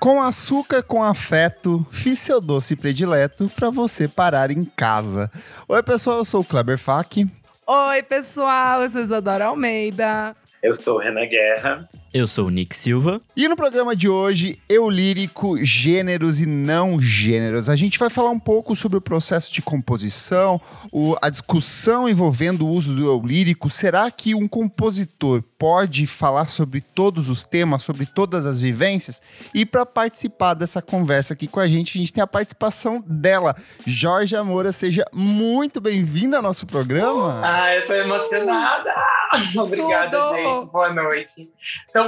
Com açúcar com afeto, fiz seu doce predileto para você parar em casa. Oi, pessoal, eu sou o Kleber Fak. Oi, pessoal, eu sou Isadora Almeida. Eu sou o Renan Guerra. Eu sou o Nick Silva. E no programa de hoje, eu lírico, gêneros e não gêneros. A gente vai falar um pouco sobre o processo de composição, o, a discussão envolvendo o uso do eu lírico. Será que um compositor pode falar sobre todos os temas, sobre todas as vivências? E para participar dessa conversa aqui com a gente, a gente tem a participação dela, Jorge Moura. Seja muito bem-vinda ao nosso programa. Ah, eu tô emocionada. Obrigada, Tudo. gente. Boa noite.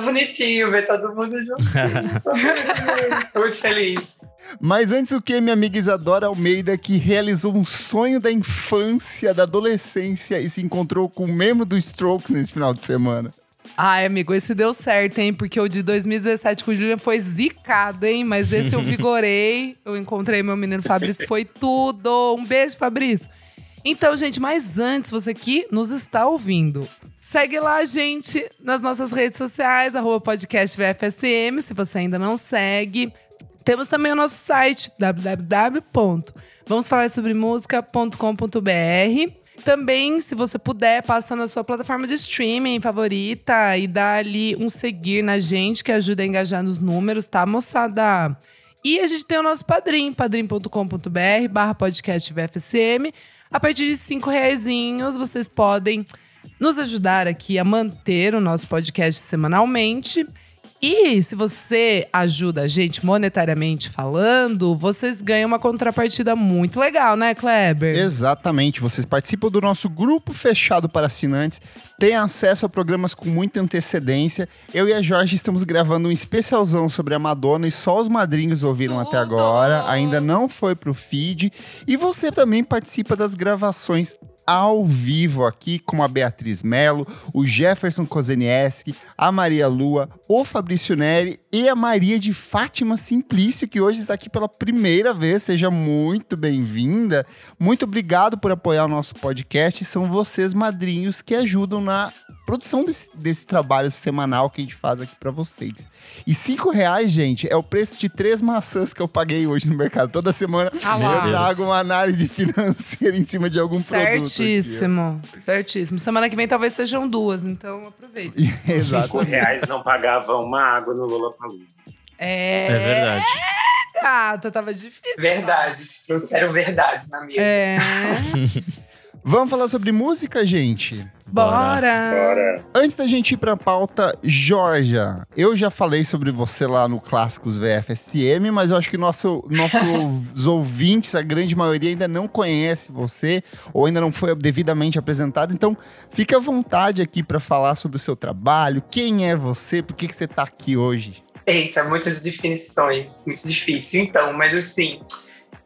Tão bonitinho ver todo mundo junto. Muito feliz. Mas antes o que, minha amiga Isadora Almeida, que realizou um sonho da infância, da adolescência e se encontrou com um membro do Strokes nesse final de semana. Ai, amigo, esse deu certo, hein? Porque o de 2017 com o Julian foi zicado, hein? Mas esse eu vigorei. Eu encontrei meu menino Fabrício, foi tudo. Um beijo, Fabrício. Então, gente, mas antes, você que nos está ouvindo, segue lá a gente nas nossas redes sociais, arroba podcast VFSM, se você ainda não segue. Temos também o nosso site, www.vamosfalarsobremusica.com.br. Também, se você puder, passa na sua plataforma de streaming favorita e dá ali um seguir na gente, que ajuda a engajar nos números, tá, moçada? E a gente tem o nosso padrim, padrim.com.br barra podcast VFSM. A partir de cinco reaisinhos, vocês podem nos ajudar aqui a manter o nosso podcast semanalmente. E se você ajuda a gente monetariamente falando, vocês ganham uma contrapartida muito legal, né, Kleber? Exatamente, vocês participam do nosso grupo fechado para assinantes, têm acesso a programas com muita antecedência. Eu e a Jorge estamos gravando um especialzão sobre a Madonna e só os madrinhos ouviram até Tudo! agora, ainda não foi pro feed. E você também participa das gravações ao vivo aqui com a Beatriz Mello, o Jefferson Kozenieski, a Maria Lua, o Fabrício Neri e a Maria de Fátima Simplício, que hoje está aqui pela primeira vez. Seja muito bem-vinda. Muito obrigado por apoiar o nosso podcast. São vocês, madrinhos, que ajudam na produção desse, desse trabalho semanal que a gente faz aqui para vocês. E cinco reais, gente, é o preço de três maçãs que eu paguei hoje no mercado. Toda semana Ah eu trago uma análise financeira em cima de algum produto. aqui. Certíssimo, certíssimo. Semana que vem talvez sejam duas, então aproveite. Cinco Exatamente. reais não pagavam uma água no Lula Palusa. É, É verdade. gata, tava difícil. Verdades. Trouxeram verdades na minha. É, Vamos falar sobre música, gente? bora. Bora. Antes da gente ir pra pauta, Georgia, eu já falei sobre você lá no Clássicos VFSM, mas eu acho que nosso, nossos ouvintes, a grande maioria, ainda não conhece você ou ainda não foi devidamente apresentado. Então, fique à vontade aqui para falar sobre o seu trabalho, quem é você, por que, que você tá aqui hoje. Eita, muitas definições. Muito difícil. Então, mas assim.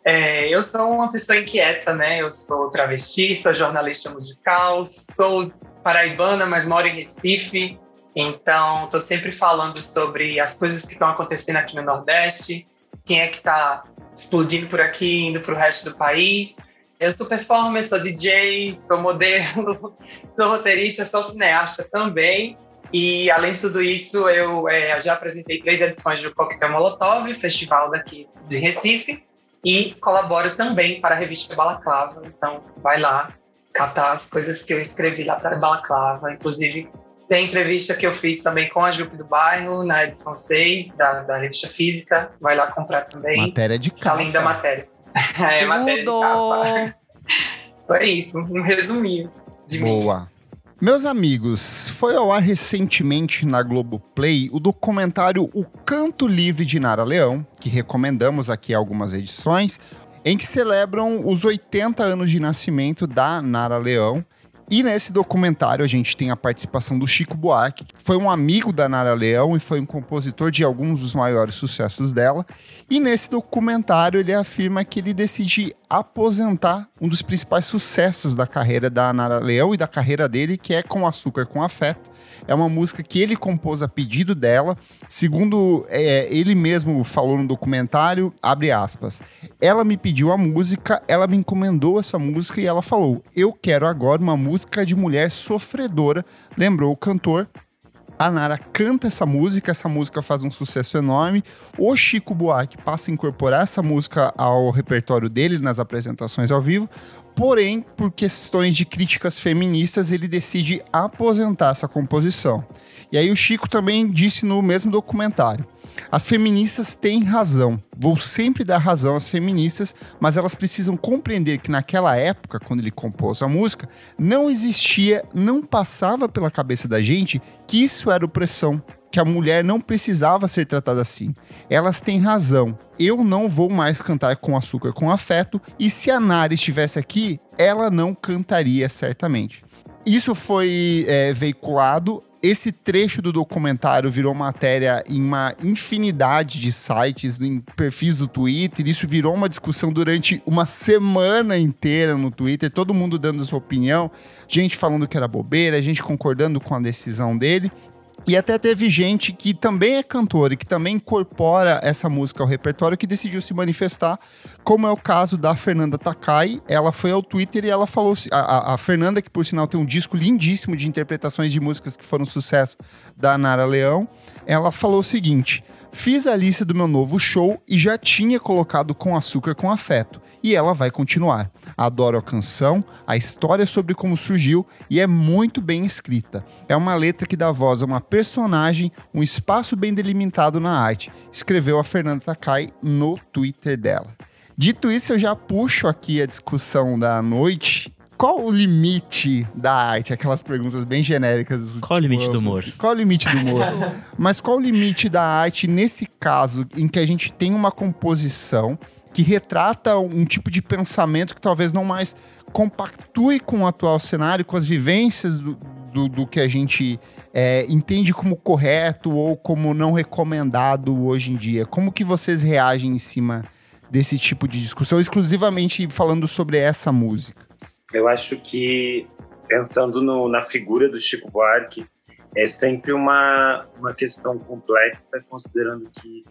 É, eu sou uma pessoa inquieta, né? Eu sou travesti, sou jornalista musical, sou paraibana, mas moro em Recife. Então, estou sempre falando sobre as coisas que estão acontecendo aqui no Nordeste, quem é que está explodindo por aqui, indo para o resto do país. Eu sou performer, sou DJ, sou modelo, sou roteirista, sou cineasta também. E, além de tudo isso, eu é, já apresentei três edições do Coquetel Molotov, festival daqui de Recife, e colaboro também para a revista Balaclava. Então, vai lá catar as coisas que eu escrevi lá para a Balaclava. Inclusive, tem entrevista que eu fiz também com a Jupe do Bairro, na edição 6 da, da revista Física. Vai lá comprar também. Matéria de Tá linda a capa. matéria. é, matéria de Tudo. capa. Foi isso, um resuminho de mim. Boa. Meus amigos, foi ao ar recentemente na Globoplay o documentário O Canto Livre de Nara Leão, que recomendamos aqui algumas edições, em que celebram os 80 anos de nascimento da Nara Leão. E nesse documentário a gente tem a participação do Chico Buarque, que foi um amigo da Nara Leão e foi um compositor de alguns dos maiores sucessos dela. E nesse documentário ele afirma que ele decide aposentar um dos principais sucessos da carreira da Nara Leão e da carreira dele, que é Com Açúcar com Afeto. É uma música que ele compôs a pedido dela. Segundo é, ele mesmo falou no documentário, abre aspas. Ela me pediu a música, ela me encomendou essa música e ela falou: Eu quero agora uma música de mulher sofredora, lembrou o cantor. A Nara canta essa música, essa música faz um sucesso enorme. O Chico Buarque passa a incorporar essa música ao repertório dele nas apresentações ao vivo. Porém, por questões de críticas feministas, ele decide aposentar essa composição. E aí o Chico também disse no mesmo documentário: as feministas têm razão. Vou sempre dar razão às feministas, mas elas precisam compreender que naquela época, quando ele compôs a música, não existia, não passava pela cabeça da gente que isso era opressão, que a mulher não precisava ser tratada assim. Elas têm razão. Eu não vou mais cantar com açúcar com afeto, e se a Nara estivesse aqui, ela não cantaria certamente. Isso foi é, veiculado. Esse trecho do documentário virou matéria em uma infinidade de sites, em perfis do Twitter. Isso virou uma discussão durante uma semana inteira no Twitter, todo mundo dando sua opinião, gente falando que era bobeira, gente concordando com a decisão dele. E até teve gente que também é cantora e que também incorpora essa música ao repertório que decidiu se manifestar, como é o caso da Fernanda Takai. Ela foi ao Twitter e ela falou. A, a Fernanda, que por sinal tem um disco lindíssimo de interpretações de músicas que foram sucesso da Nara Leão, ela falou o seguinte: Fiz a lista do meu novo show e já tinha colocado com açúcar com afeto. E ela vai continuar. Adoro a canção, a história sobre como surgiu e é muito bem escrita. É uma letra que dá voz a uma personagem, um espaço bem delimitado na arte, escreveu a Fernanda Takai no Twitter dela. Dito isso, eu já puxo aqui a discussão da noite qual o limite da arte? Aquelas perguntas bem genéricas. Qual o limite do humor? Assim. Qual o limite do humor? Mas qual o limite da arte nesse caso em que a gente tem uma composição que retrata um tipo de pensamento que talvez não mais compactue com o atual cenário, com as vivências do, do, do que a gente é, entende como correto ou como não recomendado hoje em dia. Como que vocês reagem em cima desse tipo de discussão, exclusivamente falando sobre essa música? Eu acho que, pensando no, na figura do Chico Buarque, é sempre uma, uma questão complexa, considerando que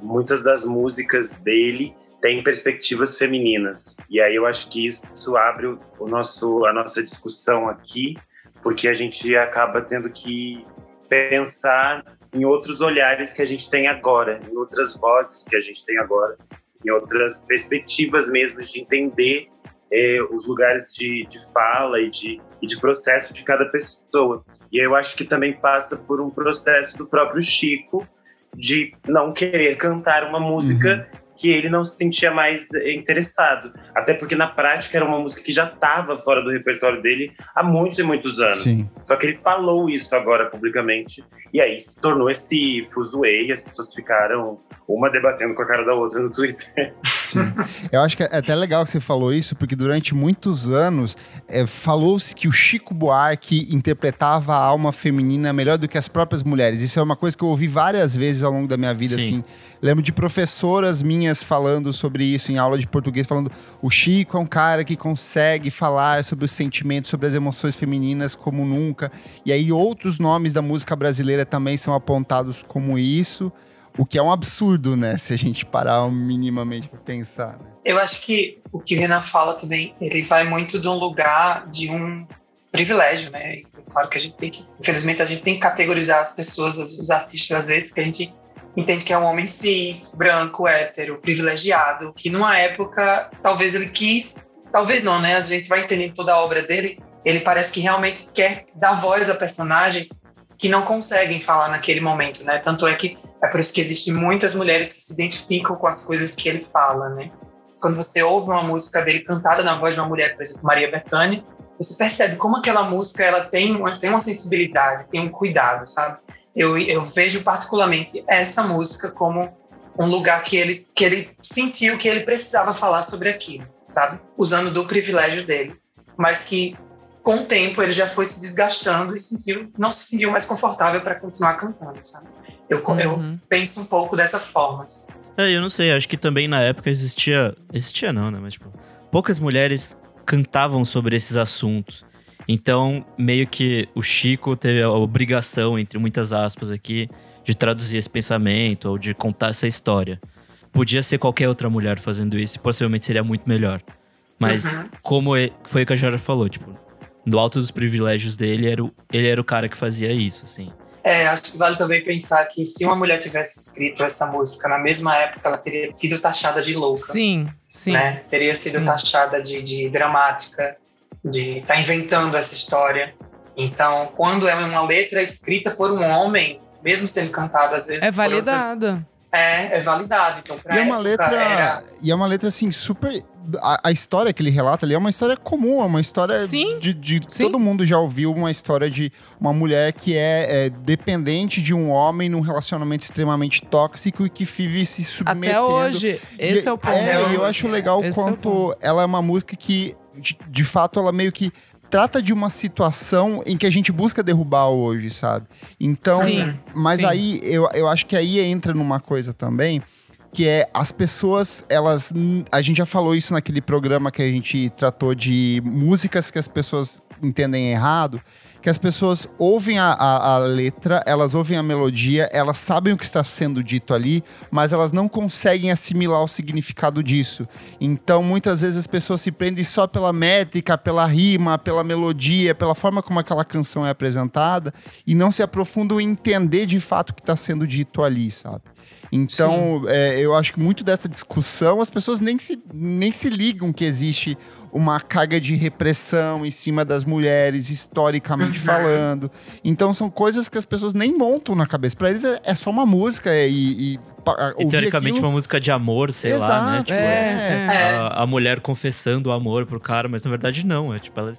muitas das músicas dele têm perspectivas femininas. E aí eu acho que isso, abre o nosso, a nossa discussão aqui, porque a gente acaba tendo que pensar em outros olhares que a gente tem agora, em outras vozes que a gente tem agora, em outras perspectivas mesmo de entender é, os lugares de, de fala e de, e de processo de cada pessoa. E eu acho que também passa por um processo do próprio Chico de não querer cantar uma música uhum que ele não se sentia mais interessado. Até porque na prática era uma música que já estava fora do repertório dele há muitos e muitos anos. Sim. Só que ele falou isso agora publicamente. E aí se tornou esse fuzuê e as pessoas ficaram uma debatendo com a cara da outra no Twitter. Sim. Eu acho que é até legal que você falou isso, porque durante muitos anos é, falou-se que o Chico Buarque interpretava a alma feminina melhor do que as próprias mulheres. Isso é uma coisa que eu ouvi várias vezes ao longo da minha vida, Sim. assim. Lembro de professoras minhas falando sobre isso em aula de português, falando o Chico é um cara que consegue falar sobre os sentimentos, sobre as emoções femininas como nunca. E aí outros nomes da música brasileira também são apontados como isso. O que é um absurdo, né? Se a gente parar minimamente para pensar. Né? Eu acho que o que o Renan fala também, ele vai muito de um lugar de um privilégio, né? Claro que a gente tem que, infelizmente, a gente tem que categorizar as pessoas, os artistas, às vezes, que a gente entende que é um homem cis, branco, hétero, privilegiado, que numa época, talvez ele quis, talvez não, né? A gente vai entendendo toda a obra dele, ele parece que realmente quer dar voz a personagens que não conseguem falar naquele momento, né? Tanto é que é por isso que existem muitas mulheres que se identificam com as coisas que ele fala, né? Quando você ouve uma música dele cantada na voz de uma mulher, por exemplo, Maria Bethânia, você percebe como aquela música ela tem uma, tem uma sensibilidade, tem um cuidado, sabe? Eu, eu vejo particularmente essa música como um lugar que ele, que ele sentiu que ele precisava falar sobre aquilo, sabe? Usando do privilégio dele, mas que com o tempo ele já foi se desgastando e sentiu, não se sentiu mais confortável para continuar cantando, sabe? Eu, uhum. eu penso um pouco dessa forma. Assim. É, eu não sei, acho que também na época existia. Existia não, né? Mas, tipo, poucas mulheres cantavam sobre esses assuntos. Então, meio que o Chico teve a obrigação, entre muitas aspas aqui, de traduzir esse pensamento ou de contar essa história. Podia ser qualquer outra mulher fazendo isso e possivelmente seria muito melhor. Mas, Uhum. como foi o que a Jara falou, tipo, no alto dos privilégios dele, era o- ele era o cara que fazia isso, assim. É, acho que vale também pensar que se uma mulher tivesse escrito essa música na mesma época, ela teria sido taxada de louca. Sim, sim. né? Teria sido Sim. taxada de, de dramática, de estar inventando essa história. Então, quando é uma letra escrita por um homem, mesmo sendo cantada às vezes É por outras- validada. É, é validado. Então, pra E é uma letra. era- E é uma letra, assim, super. A, a história que ele relata ali é uma história comum, é uma história Sim, de. de- sim. Todo mundo já ouviu uma história de uma mulher que é, é dependente de um homem num relacionamento extremamente tóxico e que vive se submetendo. Até hoje, esse é o ponto. É, eu acho é. legal Esse é o quanto ela é uma música que, de, de fato, ela meio que trata de uma situação em que a gente busca derrubar hoje, sabe? Então, Sim, mas sim. aí eu, eu acho que aí entra numa coisa também que é as pessoas, elas. A gente já falou isso naquele programa que a gente tratou de músicas que as pessoas entendem errado. Que as pessoas ouvem a, a, a letra, elas ouvem a melodia, elas sabem o que está sendo dito ali, mas elas não conseguem assimilar o significado disso. Então, muitas vezes as pessoas se prendem só pela métrica, pela rima, pela melodia, pela forma como aquela canção é apresentada e não se aprofundam em entender de fato o que está sendo dito ali, sabe? Então, é, eu acho que muito dessa discussão as pessoas nem se, nem se ligam que existe uma carga de repressão em cima das mulheres, historicamente Uhum. falando. Então, são coisas que as pessoas nem montam na cabeça. Pra eles é, é só uma música e. e, E teoricamente aquilo- uma música de amor, sei lá, né? Exato, Tipo, É, é. É. a, a mulher confessando o amor pro cara, mas na verdade não. É tipo, ela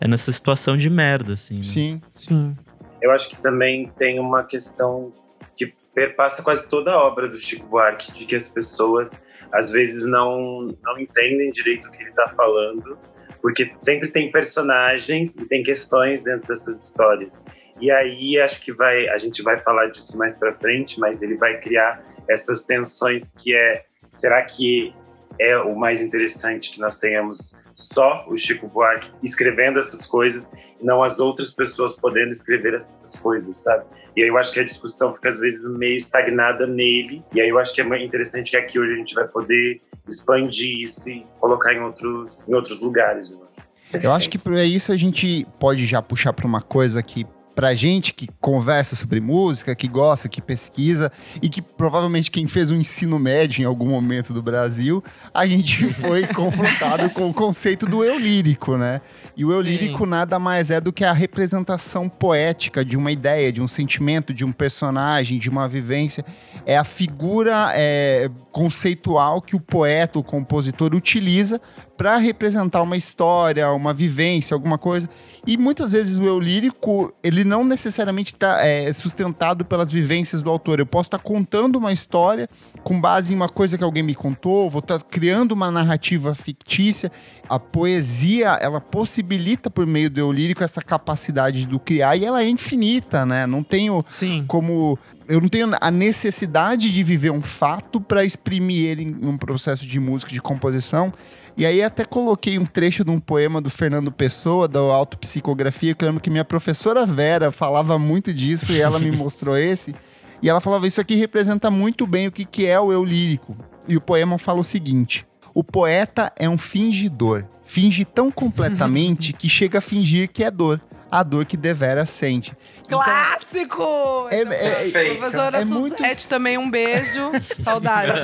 é nessa situação de merda, assim. né? Sim. Sim. Eu acho que também tem uma questão que perpassa quase toda a obra do Chico Buarque, de que as pessoas às vezes não, não entendem direito o que ele está falando, porque sempre tem personagens e tem questões dentro dessas histórias. E aí acho que vai, a gente vai falar disso mais para frente, mas ele vai criar essas tensões que é, será que é o mais interessante que nós tenhamos só o Chico Buarque escrevendo essas coisas e não as outras pessoas podendo escrever essas coisas, sabe? E aí eu acho que a discussão fica às vezes meio estagnada nele. E aí eu acho que é interessante que aqui hoje a gente vai poder expandir isso e colocar em outros, em outros lugares. Eu acho. Eu acho que para isso a gente pode já puxar para uma coisa que pra gente que conversa sobre música, que gosta, que pesquisa e que provavelmente quem fez um ensino médio em algum momento do Brasil, a gente foi confrontado com o conceito do eu lírico, né? E o eu Sim. lírico nada mais é do que a representação poética de uma ideia, de um sentimento, de um personagem, de uma vivência. É a figura é, conceitual que o poeta, o compositor utiliza para representar uma história, uma vivência, alguma coisa. E muitas vezes o eu lírico, ele não necessariamente está sustentado pelas vivências do autor. Eu posso estar contando uma história com base em uma coisa que alguém me contou, vou estar criando uma narrativa fictícia. A poesia, ela possibilita por meio do eu lírico essa capacidade do criar e ela é infinita, né? Não tenho Sim. como eu não tenho a necessidade de viver um fato para exprimir ele em um processo de música, de composição. E aí até coloquei um trecho de um poema do Fernando Pessoa, da Autopsicografia, que eu lembro que minha professora Vera falava muito disso e ela me mostrou esse. E ela falava, isso aqui representa muito bem o que, que é o eu lírico. E o poema fala o seguinte, o poeta é um fingidor, finge tão completamente que chega a fingir que é dor, a dor que devera sente. Então, Clássico! É- Essa- é- Perfeito. Professora é muito- também, um beijo. Saudades.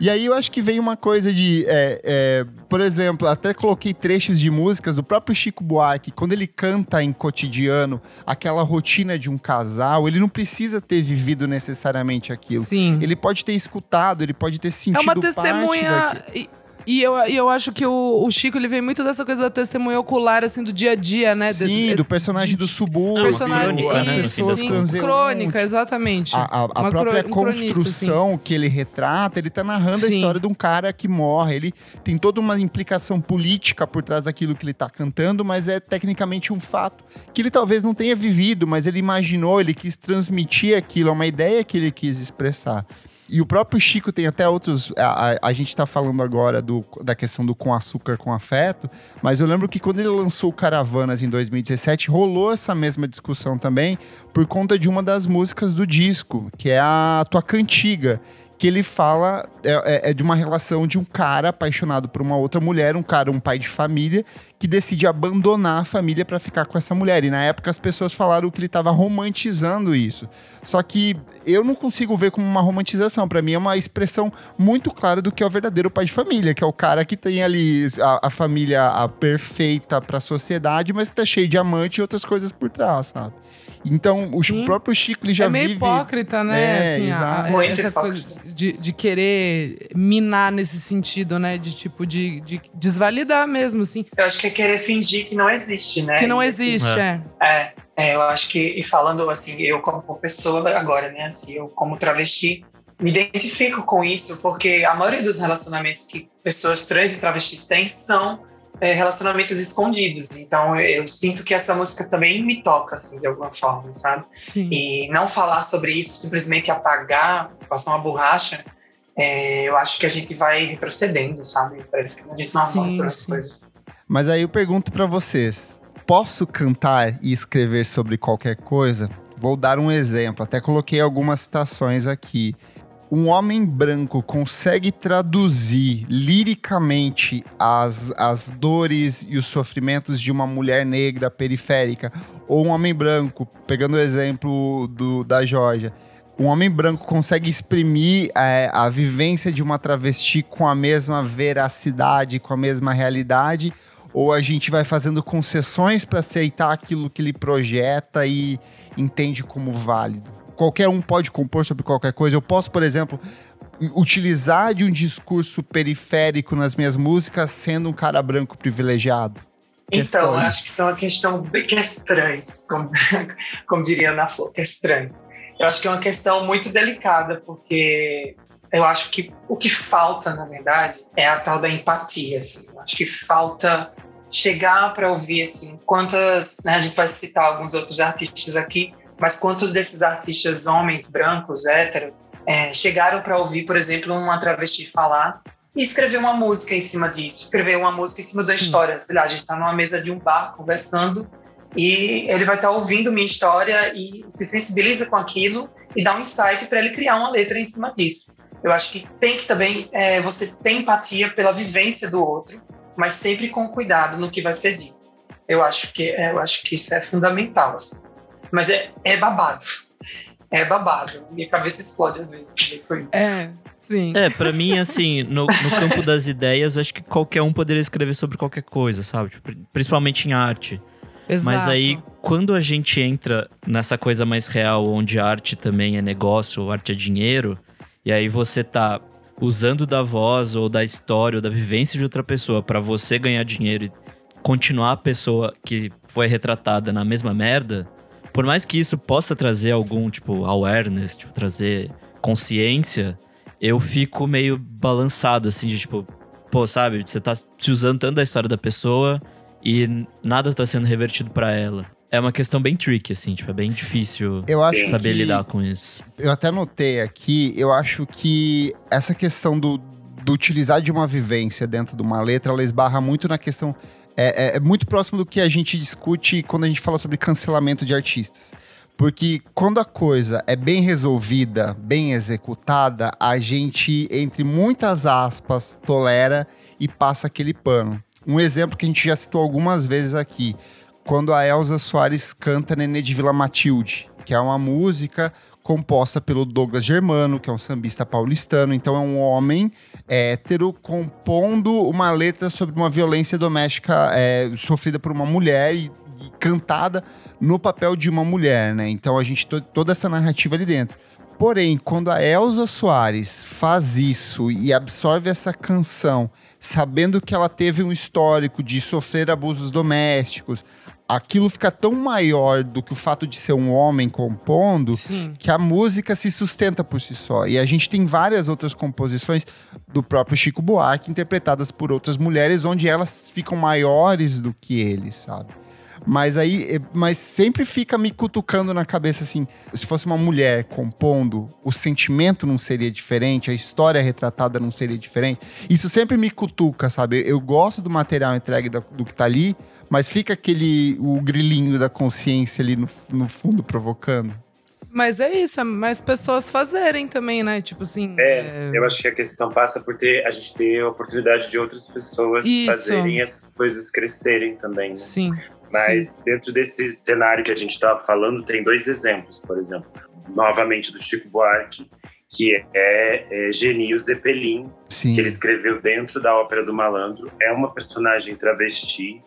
E aí eu acho que vem uma coisa de, é, é, por exemplo, até coloquei trechos de músicas do próprio Chico Buarque, quando ele canta em cotidiano aquela rotina de um casal, ele não precisa ter vivido necessariamente aquilo. Sim. Ele pode ter escutado, ele pode ter sentido É uma parte testemunha. daquilo. E, eu, e eu acho que o, o Chico ele vem muito dessa coisa da testemunha ocular, assim, do dia a dia, né? De- Sim, de- do personagem do subúrbio, personagem. crônica, né, pessoas sim, crônica, exatamente. A, a- a própria cro- um construção que ele retrata, ele tá narrando a Sim. história de um cara que morre. Ele tem toda uma implicação política por trás daquilo que ele tá cantando, mas é tecnicamente um fato que ele talvez não tenha vivido, mas ele imaginou, ele quis transmitir aquilo, é uma ideia que ele quis expressar. E o próprio Chico tem até outros. A, a, a gente tá falando agora do, da questão do com açúcar com afeto, mas eu lembro que quando ele lançou Caravanas em 2017, rolou essa mesma discussão também por conta de uma das músicas do disco, que é a Tua Cantiga que ele fala é, é, é, de uma relação de um cara apaixonado por uma outra mulher, um cara, um pai de família, que decide abandonar a família para ficar com essa mulher. E na época as pessoas falaram que ele estava romantizando isso. Só que eu não consigo ver como uma romantização. Para mim é uma expressão muito clara do que é o verdadeiro pai de família, que é o cara que tem ali a, a família a perfeita para a sociedade, mas que tá cheio de amante e outras coisas por trás, sabe? Então, Sim. o próprio Chico ele já É meio vive... hipócrita, né? É, assim, a, Muito essa hipócrita. coisa de, de querer minar nesse sentido, né? De tipo, de, de desvalidar mesmo, assim. Eu acho que é querer fingir que não existe, né? Que não E, assim, existe, É. é. É, é, eu acho que, e falando assim, eu como pessoa agora, né, assim, eu como travesti, me identifico com isso, porque a maioria dos relacionamentos que pessoas trans e travestis têm são é, relacionamentos escondidos. Então, eu, eu sinto que essa música também me toca, assim, de alguma forma, sabe? Sim. E não falar sobre isso, simplesmente apagar, passar uma borracha, é, eu acho que a gente vai retrocedendo, sabe? Parece que a gente não Sim, avança nas sim. coisas. Mas aí eu pergunto pra vocês: posso cantar e escrever sobre qualquer coisa? Vou dar um exemplo, até coloquei algumas citações aqui. Um homem branco consegue traduzir liricamente as, as dores e os sofrimentos de uma mulher negra periférica? Ou um homem branco, pegando o exemplo do, da Georgia, um homem branco consegue exprimir é, a vivência de uma travesti com a mesma veracidade, com a mesma realidade? Ou a gente vai fazendo concessões para aceitar aquilo que ele projeta e entende como válido? Qualquer um pode compor sobre qualquer coisa. Eu posso, por exemplo, utilizar de um discurso periférico nas minhas músicas sendo um cara branco privilegiado. Então, Questões. acho que isso é uma questão bem questões, como, como diria Ana Flor, questões. Eu acho que é uma questão muito delicada, porque eu acho que o que falta, na verdade, é a tal da empatia. Assim. Eu acho que falta chegar para ouvir assim, quantas, né, a gente vai citar alguns outros artistas aqui, mas quantos desses artistas homens brancos, héteros, é, chegaram para ouvir, por exemplo, uma travesti falar e escrever uma música em cima disso, escrever uma música em cima da Sim. história. Sei lá, a gente está numa mesa de um bar conversando e ele vai estar ouvindo minha história e se sensibiliza com aquilo e dá um insight para ele criar uma letra em cima disso. Eu acho que tem que também é, você ter empatia pela vivência do outro, mas sempre com cuidado no que vai ser dito. Eu acho que é, eu acho que isso é fundamental. assim. Mas é, é babado. É babado. Minha cabeça explode às vezes com isso. É, sim. É, pra mim, assim, no, no campo das ideias, acho que qualquer um poderia escrever sobre qualquer coisa, sabe? Tipo, principalmente em arte. Exato. Mas aí, quando a gente entra nessa coisa mais real, onde a arte também é negócio, arte é dinheiro, e aí você tá usando da voz ou da história ou da vivência de outra pessoa pra você ganhar dinheiro e continuar a pessoa que foi retratada na mesma merda, por mais que isso possa trazer algum, tipo, awareness, tipo, trazer consciência, eu fico meio balançado, assim, de tipo, pô, sabe, você tá se usando tanto da história da pessoa e nada tá sendo revertido pra ela. É uma questão bem tricky, assim, tipo, é bem difícil Eu acho saber que... lidar com isso. eu até notei aqui, eu acho que essa questão do, do utilizar de uma vivência dentro de uma letra, ela esbarra muito na questão. É, é- é muito próximo do que a gente discute quando a gente fala sobre cancelamento de artistas. Porque quando a coisa é bem resolvida, bem executada, a gente, entre muitas aspas, tolera e passa aquele pano. Um exemplo que a gente já citou algumas vezes aqui, quando a Elza Soares canta Nenê de Vila Matilde, que é uma música composta pelo Douglas Germano, que é um sambista paulistano. Então é um homem hétero compondo uma letra sobre uma violência doméstica é, sofrida por uma mulher e, e cantada no papel de uma mulher, né? Então a gente to- toda essa narrativa ali dentro. Porém, quando a Elza Soares faz isso e absorve essa canção, sabendo que ela teve um histórico de sofrer abusos domésticos, aquilo fica tão maior do que o fato de ser um homem compondo Sim. que a música se sustenta por si só. E a gente tem várias outras composições do próprio Chico Buarque interpretadas por outras mulheres, onde elas ficam maiores do que ele, sabe? Mas aí, eh, mas sempre fica me cutucando na cabeça assim, se fosse uma mulher compondo, o sentimento não seria diferente, a história retratada não seria diferente. Isso sempre me cutuca, sabe? Eu gosto do material entregue do, do que tá ali, mas fica aquele o grilinho da consciência ali no, no fundo provocando. Mas é isso, é mais pessoas fazerem também, né? Tipo assim. É, eu acho que a questão passa por ter a gente ter a oportunidade de outras pessoas Isso. fazerem essas coisas crescerem também. Né? Sim. Mas dentro desse cenário que a gente estava falando, tem dois exemplos, por exemplo, novamente do Chico Buarque, que é, é Genio Zeppelin, Sim. que ele escreveu dentro da Ópera do Malandro. É uma personagem travesti.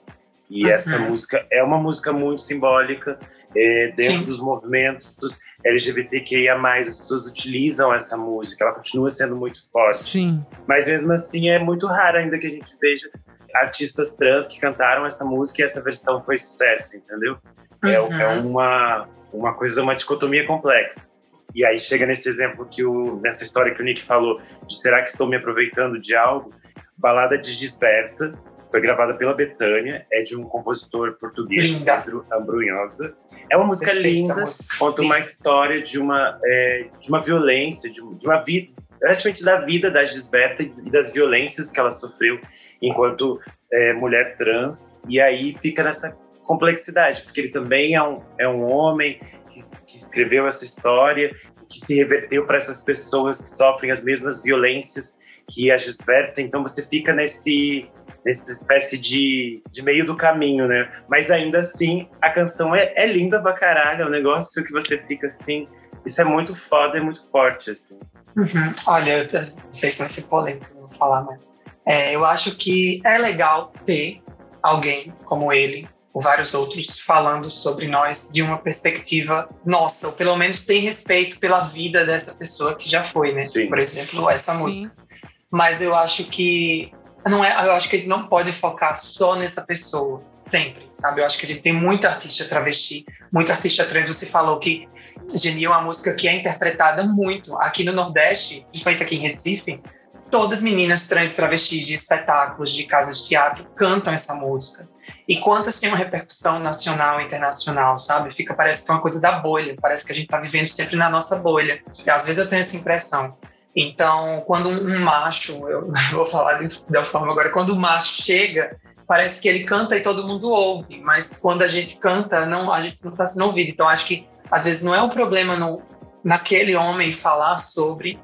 E Uhum. essa música é uma música muito simbólica é, dentro Sim. dos movimentos LGBTQIA+. As pessoas utilizam essa música, ela continua sendo muito forte. Sim. Mas mesmo assim é muito raro ainda que a gente veja artistas trans que cantaram essa música e essa versão foi sucesso, entendeu? É, Uhum. é uma, uma coisa, uma dicotomia complexa. E aí chega nesse exemplo que o, nessa história que o Nick falou, de será que estou me aproveitando de algo? Balada de Gisberta, foi gravada pela Betânia, é de um compositor português, Linda. Pedro Ambrunhosa. É uma música Perfeita linda, música. conta uma história de uma, é, de uma violência, de, de uma vida, praticamente da vida da Gisberta e das violências que ela sofreu enquanto é, mulher trans. E aí fica nessa complexidade, porque ele também é um, é um homem que, que escreveu essa história, que se reverteu para essas pessoas que sofrem as mesmas violências que a Gisberta. Então você fica nesse nessa espécie de, de meio do caminho, né? Mas ainda assim, a canção é, é linda pra caralho, é um negócio que você fica assim. Isso é muito foda e muito forte, assim. Uhum. Olha, eu não sei se vai ser polêmico, eu vou falar, mas é, eu acho que é legal ter alguém como ele, ou vários outros, falando sobre nós de uma perspectiva nossa, ou pelo menos tem respeito pela vida dessa pessoa que já foi, né? Sim. Por exemplo, essa Sim. música. Mas eu acho que não é, eu acho que gente não pode focar só nessa pessoa sempre, sabe? Eu acho que a gente tem muita artista travesti, muita artista trans. Você falou que Genio é uma música que é interpretada muito aqui no Nordeste, principalmente aqui em Recife. Todas meninas trans travestis de espetáculos, de casas de teatro cantam essa música. E quantas têm uma repercussão nacional e internacional, sabe? Fica parece que é uma coisa da bolha, parece que a gente tá vivendo sempre na nossa bolha. E às vezes eu tenho essa impressão. Então, quando um, um macho, eu vou falar de, da forma agora, quando o macho chega, parece que ele canta e todo mundo ouve, mas quando a gente canta, não, a gente não está sendo ouvido. Então, acho que às vezes não é o problema no, naquele homem falar sobre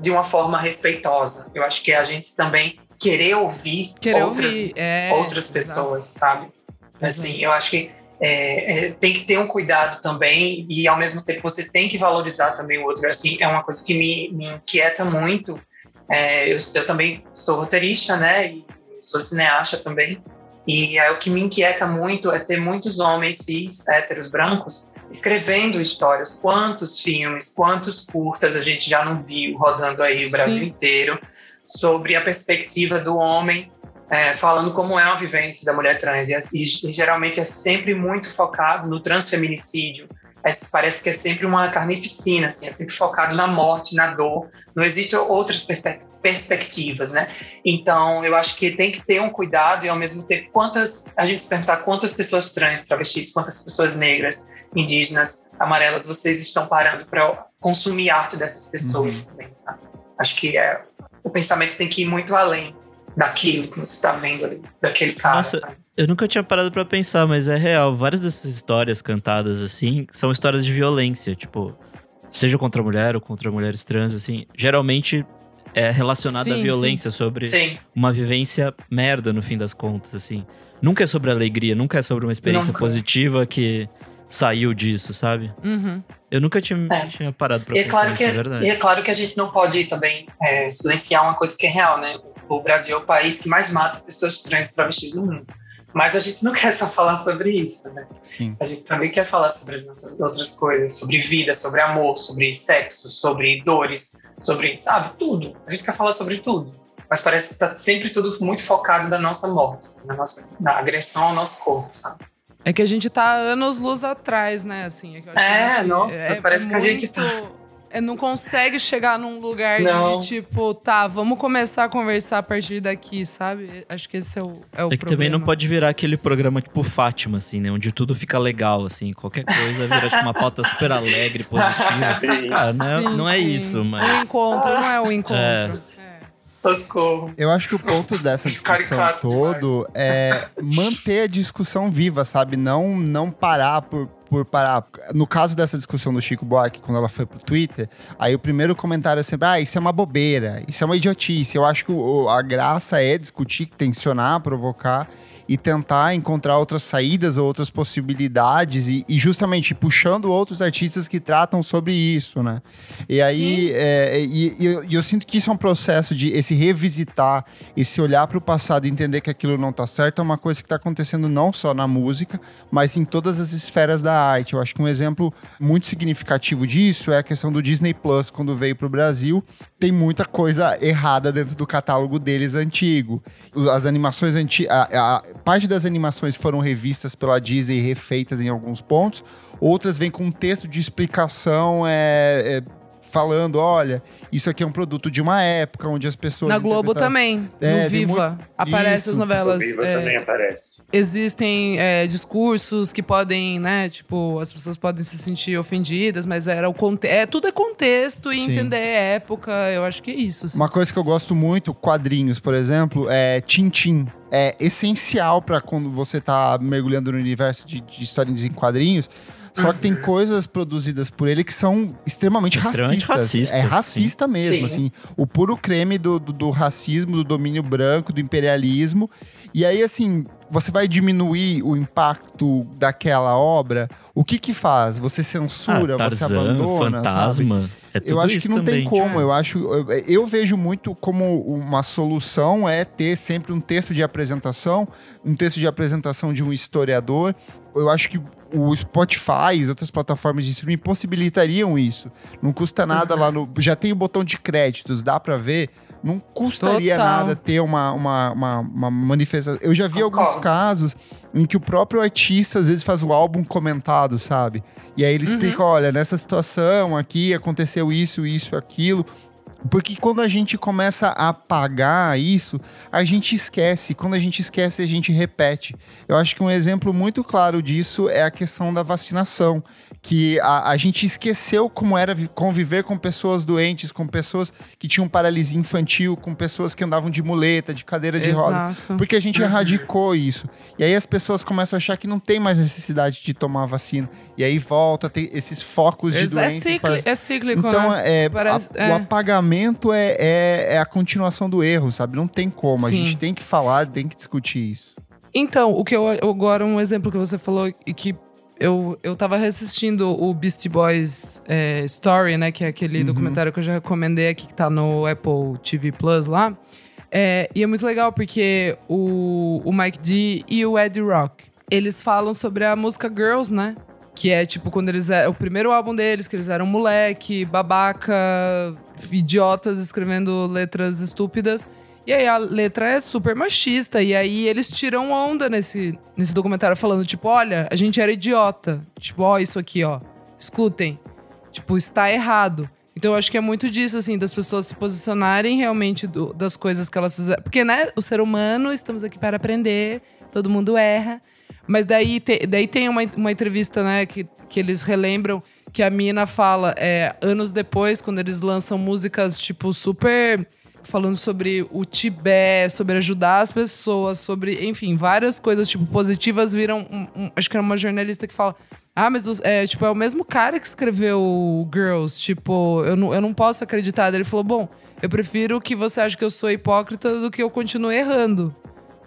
de uma forma respeitosa. Eu acho que é a gente também querer ouvir Querer outras, ouvir. É, outras exato. pessoas, sabe? Assim, eu acho que é, é, tem que ter um cuidado também e ao mesmo tempo você tem que valorizar também o outro. Assim, é uma coisa que me, me inquieta muito. É, eu, eu também sou roteirista, né? E sou cineasta também. E aí, o que me inquieta muito é ter muitos homens cis, héteros, brancos, escrevendo histórias. Quantos filmes, quantos curtas a gente já não viu rodando aí o Brasil Sim. inteiro sobre a perspectiva do homem é, falando como é a vivência da mulher trans. E, e geralmente é sempre muito focado no transfeminicídio. É, parece que é sempre uma carnificina, assim, é sempre focado na morte, na dor. Não existem outras perspe- perspectivas, né? Então, eu acho que tem que ter um cuidado e, ao mesmo tempo, quantas a gente se perguntar quantas pessoas trans, travestis, quantas pessoas negras, indígenas, amarelas, vocês estão parando para consumir arte dessas pessoas também, sabe? Acho que é, o pensamento tem que ir muito além daquilo que você está vendo ali, daquele cara, Nossa, sabe? Eu nunca tinha parado pra pensar, mas é real. Várias dessas histórias cantadas assim são histórias de violência, tipo, seja contra a mulher ou contra mulheres trans, assim. Geralmente é relacionada à Sim, violência, sobre Sim, uma vivência merda no fim das contas, assim. Nunca é sobre alegria, nunca é sobre uma experiência Nunca. positiva que saiu disso, sabe? Uhum. Eu nunca tinha, É. tinha parado pra E é, pensar claro nisso, que, é verdade. e é claro que a gente não pode também é, silenciar uma coisa que é real, né? O Brasil é o país que mais mata pessoas trans e travestis no mundo. Mas a gente não quer só falar sobre isso, né? Sim. A gente também quer falar sobre as outras- outras coisas, sobre vida, sobre amor, sobre sexo, sobre dores, sobre, sabe, tudo. A gente quer falar sobre tudo. Mas parece que tá sempre tudo muito focado na nossa morte, assim, na, nossa, na agressão ao nosso corpo, sabe? É que a gente tá anos luz atrás, né? Assim, é, que eu acho É, que nossa, parece que a gente tá- É, não consegue chegar num lugar Não. de tipo, tá, vamos começar a conversar a partir daqui, sabe? Acho que esse é o, é o É que também não problema. pode virar aquele programa tipo Fátima, assim, né? Onde tudo fica legal, assim. Qualquer coisa vira tipo, uma pauta super alegre, positiva. Cara, não é, Sim, não é isso, O mas. encontro não é o encontro. É. É. Socorro. Eu acho que o ponto dessa discussão Caricato todo é manter a discussão viva, sabe? Não, não parar por, por parar. No caso dessa discussão do Chico Buarque, quando ela foi pro Twitter, aí o primeiro comentário é sempre, ah, isso é uma bobeira, isso é uma idiotice. Eu acho que a graça é discutir, tensionar, provocar e tentar encontrar outras saídas ou outras possibilidades e, e justamente puxando outros artistas que tratam sobre isso, né? E aí, é, e, e eu, eu sinto que isso é um processo de esse revisitar, esse olhar para o passado e entender que aquilo não tá certo, é uma coisa que está acontecendo não só na música, mas em todas as esferas da arte. Eu acho que um exemplo muito significativo disso é a questão do Disney Plus, quando veio para o Brasil. Tem muita coisa errada dentro do catálogo deles antigo. As animações antigas. Parte das animações foram revistas pela Disney e refeitas em alguns pontos. Outras vêm com um texto de explicação é, é, falando: olha, isso aqui é um produto de uma época onde as pessoas. Na Globo também, É, no Viva, aparece Isso. as novelas. O Viva é, também aparece. existem é, discursos que podem, né, tipo, as pessoas podem se sentir ofendidas, mas era o conte é tudo é contexto e Sim. entender época, eu acho que é isso. assim. Uma coisa que eu gosto muito, quadrinhos, por exemplo, é Tintim. É essencial para quando você tá mergulhando no universo de, de histórias em quadrinhos. Só que tem coisas produzidas por ele que são extremamente, Extremamente racistas. racista, é racista mesmo, Sim. assim. O puro creme do, do, do racismo, do domínio branco, do imperialismo. E aí, assim, você vai diminuir o impacto daquela obra. O que que faz? Você censura, Ah, você Tarzan, abandona, sabe? Fantasma. É tudo Eu acho que não também. tem como. tipo. Eu acho, eu, eu vejo muito como uma solução é ter sempre um texto de apresentação, um texto de apresentação de um historiador. Eu acho que o Spotify, as outras plataformas de streaming possibilitariam isso. Não custa nada lá no. Já tem o botão de créditos, dá pra ver. Não custaria Total. nada ter uma, uma, uma, uma manifestação. Eu já vi alguns Concordo. casos em que o próprio artista às vezes faz o álbum comentado, sabe? E aí ele explica, olha, nessa situação aqui aconteceu isso, isso, aquilo. Porque quando a gente começa a apagar isso, a gente esquece. Quando a gente esquece, a gente repete. Eu acho que um exemplo muito claro disso é a questão da vacinação. Que a, a gente esqueceu como era vi- conviver com pessoas doentes, com pessoas que tinham paralisia infantil, com pessoas que andavam de muleta, de cadeira de roda. Exato. Porque a gente erradicou isso. E aí as pessoas começam a achar que não tem mais necessidade de tomar a vacina. E aí volta a ter esses focos de É, doenças. cicli- parece- é cíclico, Então, né? é, Parece- a- é. o apagamento é, é, é a continuação do erro, sabe? Não tem como. A Sim. gente tem que falar, tem que discutir isso. Então, o que eu agora um exemplo que você falou e que eu, eu tava reassistindo o Beastie Boys é, Story, né? Que é aquele Uhum. documentário que eu já recomendei aqui, que tá no Apple TV Plus lá. É, e é muito legal porque o, o Mike D e o Eddie Rock, eles falam sobre a música Girls, né? Que é tipo quando eles é o primeiro álbum deles, que eles eram moleque, babaca, idiotas escrevendo letras estúpidas. E aí a letra é super machista. E aí eles tiram onda nesse, nesse documentário falando, tipo, olha, a gente era idiota. Tipo, ó, isso aqui, ó. Escutem. Tipo, está errado. Então eu acho que é muito disso, assim, das pessoas se posicionarem realmente do- das coisas que elas fizeram. Porque, né, o ser humano, estamos aqui para aprender, todo mundo erra. Mas daí, te- daí tem uma, uma entrevista, né, que, que eles relembram que a mina fala, é, anos depois, quando eles lançam músicas, tipo, super falando sobre o Tibete, sobre ajudar as pessoas, sobre, enfim, várias coisas, tipo, positivas, viram. um- um- acho que era uma jornalista que fala. Ah, mas é, tipo, é o mesmo cara que escreveu Girls. Tipo, eu não, eu não posso acreditar. Ele falou: bom, eu prefiro que você ache que eu sou hipócrita do que eu continue errando.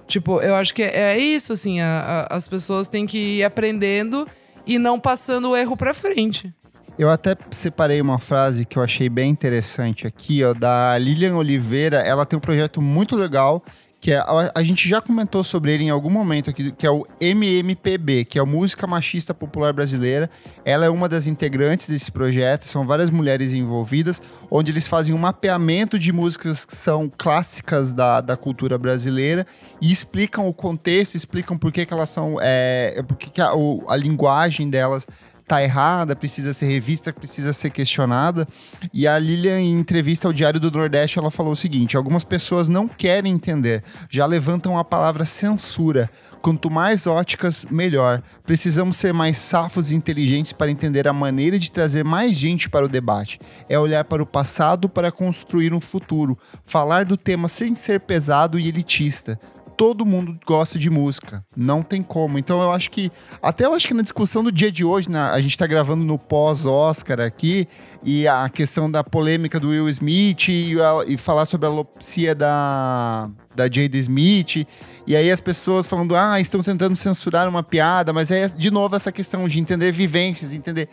Tipo, eu acho que é, é isso, assim, a- a- as pessoas têm que ir aprendendo e não passando o erro pra frente. Eu até separei uma frase que eu achei bem interessante aqui, ó, da Lilian Oliveira. Ela tem um projeto muito legal, que é, a, gente já comentou sobre ele em algum momento aqui, que é o MMPB, que é a Música Machista Popular Brasileira. Ela é uma das integrantes desse projeto, são várias mulheres envolvidas, onde eles fazem um mapeamento de músicas que são clássicas da, da cultura brasileira e explicam o contexto, explicam por que, que elas são. É, por que, que a, a linguagem delas tá errada, precisa ser revista, precisa ser questionada. E a Lilian, em entrevista ao Diário do Nordeste, ela falou o seguinte: algumas pessoas não querem entender, já levantam a palavra censura. Quanto mais óticas, melhor. Precisamos ser mais safos e inteligentes para entender a maneira de trazer mais gente para o debate. É olhar para o passado para construir um futuro. Falar do tema sem ser pesado e elitista todo mundo gosta de música. Não tem como. Então eu acho que. Até eu acho que na discussão do dia de hoje, né, a gente está gravando no pós-Oscar aqui, e a questão da polêmica do Will Smith e, a, e falar sobre a alopsia da, da Jada Smith. E aí as pessoas falando, ah, estão tentando censurar uma piada, mas é de novo essa questão de entender vivências, entender.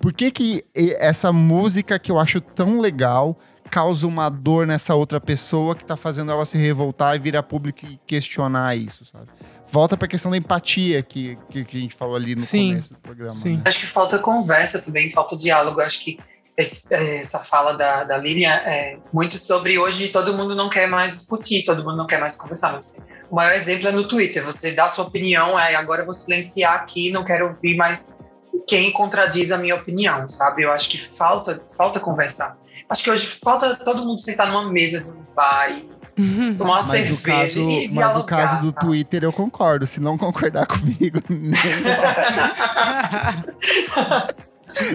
Por que, que essa música que eu acho tão legal causa uma dor nessa outra pessoa que tá fazendo ela se revoltar e vir a público e questionar isso, sabe? Volta pra questão da empatia que, que, que a gente falou ali no Sim. começo do programa. Sim. Né? Acho que falta conversa também, falta diálogo. Acho que esse, é, essa fala da, da Lilian é muito sobre hoje todo mundo não quer mais discutir, todo mundo não quer mais conversar. Mas, o maior exemplo é no Twitter. Você dá sua opinião, aí agora eu vou silenciar aqui, não quero ouvir mais quem contradiz a minha opinião, sabe? Eu acho que falta, falta conversar. Acho que hoje falta todo mundo sentar numa mesa de um bar e uhum. tomar uma mas cerveja caso, e Mas no caso do sabe? Twitter eu concordo. Se não concordar comigo, nem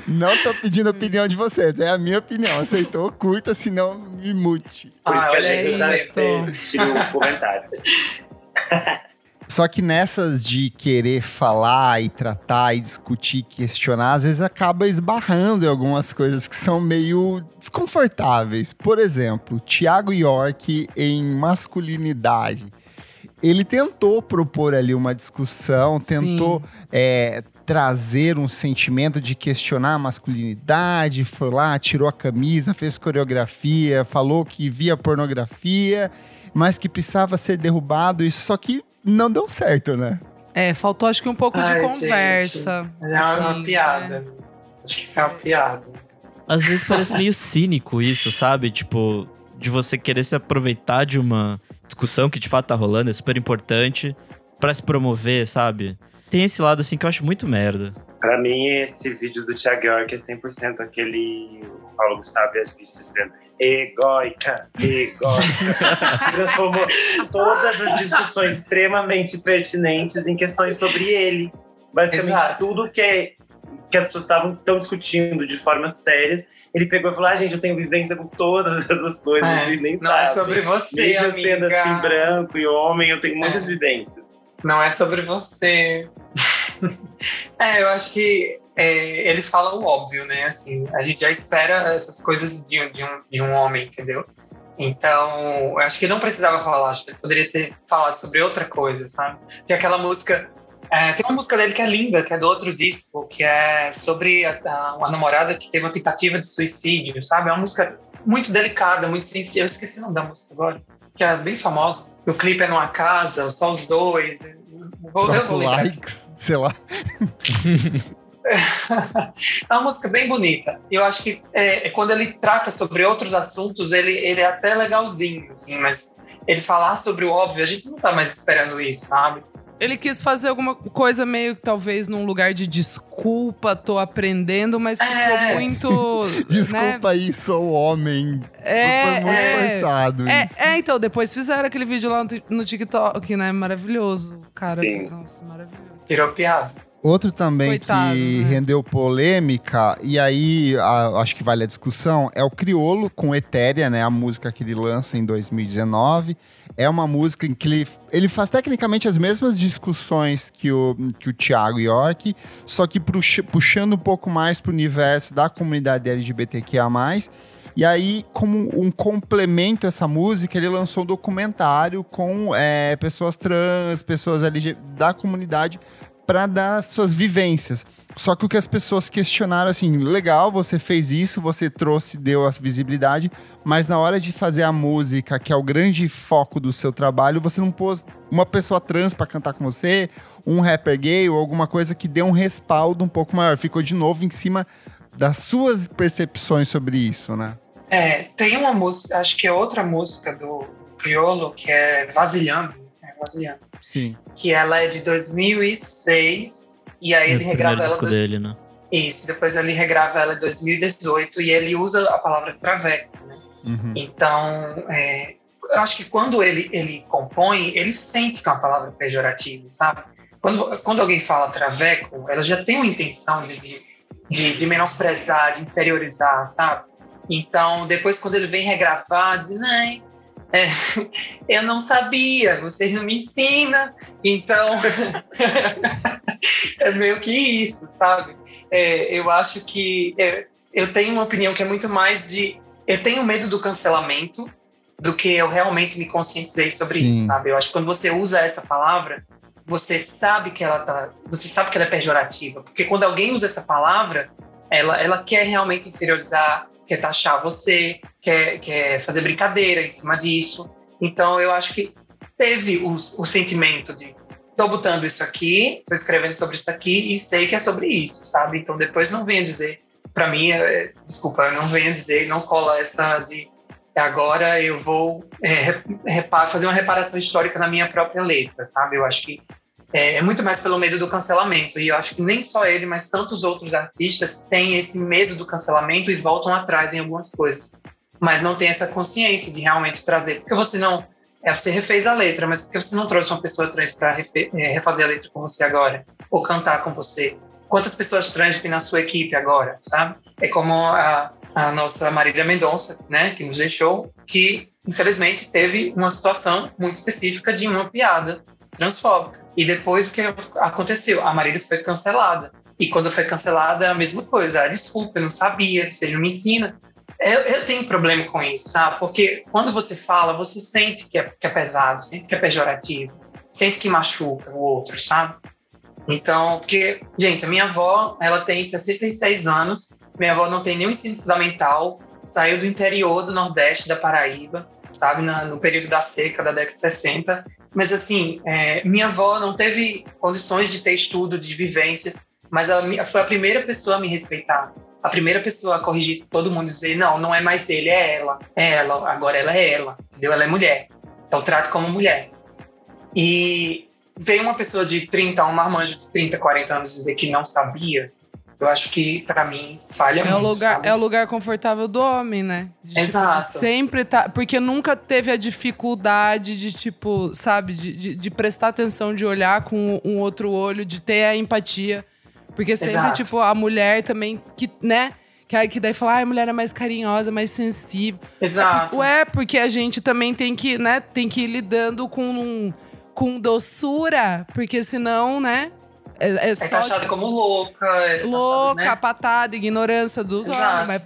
Não tô pedindo a opinião de vocês, é a minha opinião. Aceitou, curta, senão me mute. Por isso ah, que a gente já tirou um comentário. Só que nessas de querer falar e tratar e discutir, questionar, às vezes acaba esbarrando em algumas coisas que são meio desconfortáveis. Por exemplo, Tiago York em masculinidade. Ele tentou propor ali uma discussão, tentou é, trazer um sentimento de questionar a masculinidade, foi lá, tirou a camisa, fez coreografia, falou que via pornografia, mas que precisava ser derrubado. Isso só que não deu certo, né? É, faltou acho que um pouco Ai, de conversa. Gente, é uma assim, piada. Né? Acho que isso é uma piada. Às vezes parece meio cínico isso, sabe? Tipo, de você querer se aproveitar de uma discussão que de fato tá rolando, é super importante, para se promover, sabe? Tem esse lado assim que eu acho muito merda. Pra mim, esse vídeo do Thiago York é 100% aquele Paulo Gustavo e as pistas dizendo egóica, egóica. Transformou todas as discussões extremamente pertinentes em questões sobre ele. Basicamente, Exato. tudo que, que as pessoas estavam tão discutindo de formas sérias, ele pegou e falou: Ah, gente, eu tenho vivência com todas essas coisas, é, nem não sabem. Não é sobre você, Mesmo amiga. sendo assim, branco e homem, eu tenho muitas é. vivências. Não é sobre você. é, eu acho que é, ele fala o óbvio, né? Assim, a gente já espera essas coisas de, de, um, de um homem, entendeu? Então, eu acho que ele não precisava falar, acho que ele poderia ter falado sobre outra coisa, sabe? Tem aquela música. É, tem uma música dele que é linda, que é do outro disco, que é sobre a, a, uma namorada que teve uma tentativa de suicídio, sabe? É uma música muito delicada, muito sensível. Eu esqueci o nome da música agora, que é bem famosa. O clipe é numa casa, só os dois. Vou, eu vou likes, sei lá. é uma música bem bonita. Eu acho que é, é, quando ele trata sobre outros assuntos, ele, ele é até legalzinho, assim, mas ele falar sobre o óbvio, a gente não tá mais esperando isso, sabe? Ele quis fazer alguma coisa meio que talvez num lugar de desculpa, tô aprendendo, mas ficou é. muito. desculpa né? aí, sou homem. É, Foi muito é, forçado. É, é, então, depois fizeram aquele vídeo lá no TikTok, né? Maravilhoso. Cara, Sim. nossa, maravilhoso. Tirou piada. Outro também Coitado, que né? rendeu polêmica, e aí a, acho que vale a discussão, é o Criolo com Etérea, né? A música que ele lança em 2019. É uma música em que ele, ele faz tecnicamente as mesmas discussões que o, que o Thiago York, só que puxando um pouco mais para o universo da comunidade LGBTQIA. E aí, como um complemento a essa música, ele lançou um documentário com é, pessoas trans, pessoas LGBT da comunidade para dar suas vivências. Só que o que as pessoas questionaram assim, legal, você fez isso, você trouxe, deu a visibilidade, mas na hora de fazer a música, que é o grande foco do seu trabalho, você não pôs uma pessoa trans para cantar com você, um rapper gay ou alguma coisa que dê um respaldo um pouco maior. Ficou de novo em cima das suas percepções sobre isso, né? É, tem uma música, acho que é outra música do Criolo, que é Vasilhando, é Vasilhando Sim. Que ela é de 2006. E aí é ele regrava ela. Do... dele, né? Isso, depois ele regrava ela em 2018 e ele usa a palavra traveco, né? Uhum. Então, é, eu acho que quando ele, ele compõe, ele sente que é uma palavra pejorativa, sabe? Quando, quando alguém fala traveco, ela já tem uma intenção de, de, de, de menosprezar, de inferiorizar, sabe? Então, depois, quando ele vem regravar, diz, não, é, eu não sabia, vocês não me ensinam, então é meio que isso, sabe? É, eu acho que é, eu tenho uma opinião que é muito mais de eu tenho medo do cancelamento do que eu realmente me conscientizei sobre Sim. isso, sabe? Eu acho que quando você usa essa palavra, você sabe que ela tá, você sabe que ela é pejorativa, porque quando alguém usa essa palavra, ela, ela quer realmente inferiorizar, quer taxar você, quer, quer fazer brincadeira em cima disso. Então eu acho que teve o, o sentimento de tô botando isso aqui, tô escrevendo sobre isso aqui e sei que é sobre isso, sabe? Então depois não venha dizer para mim, é, desculpa, não venha dizer, não cola essa de agora eu vou é, fazer uma reparação histórica na minha própria letra, sabe? Eu acho que é, é, muito mais pelo medo do cancelamento. E eu acho que nem só ele, mas tantos outros artistas têm esse medo do cancelamento e voltam atrás em algumas coisas. Mas não tem essa consciência de realmente trazer. Porque você não. É, você refez a letra, mas porque você não trouxe uma pessoa trans para refazer a letra com você agora? Ou cantar com você? Quantas pessoas trans tem na sua equipe agora, sabe? É como a, a nossa Marília Mendonça, né, que nos deixou, que infelizmente teve uma situação muito específica de uma piada transfóbica. E depois o que aconteceu? A Marília foi cancelada. E quando foi cancelada, a mesma coisa. Ah, desculpa, eu não sabia, você não me ensina. Eu, eu, tenho problema com isso, sabe? Porque quando você fala, você sente que é, que é pesado, sente que é pejorativo, sente que machuca o outro, sabe? Então, porque, gente, a minha avó, ela tem 66 anos, minha avó não tem nenhum ensino fundamental, saiu do interior do Nordeste da Paraíba, sabe, Na, no período da seca da década de 60. Mas, assim, é, minha avó não teve condições de ter estudo, de vivências, mas ela foi a primeira pessoa a me respeitar. A primeira pessoa a corrigir todo mundo, dizer: não, não é mais ele, é ela. É ela, agora ela é ela, entendeu? Ela é mulher. Então, trato como mulher. E veio uma pessoa de 30, um marmanjo de 30, 40 anos dizer que não sabia, eu acho que, para mim, falha é muito. O lugar, sabe? é o lugar confortável do homem, né? De, Exato. Tipo, de sempre tá. Porque nunca teve a dificuldade de, tipo, sabe, de, de, de, prestar atenção, de olhar com um outro olho, de ter a empatia. Porque sempre, Exato. tipo, a mulher também, que, né? Que, que daí fala, ah, a mulher é mais carinhosa, mais sensível. Exato. Ué, porque a gente também tem que, né, tem que ir lidando com, um, com doçura, porque senão, né? É, é, é só, taxada tipo, como louca. É louca, taxado, né? patada, ignorância dos Exato. homens. Mas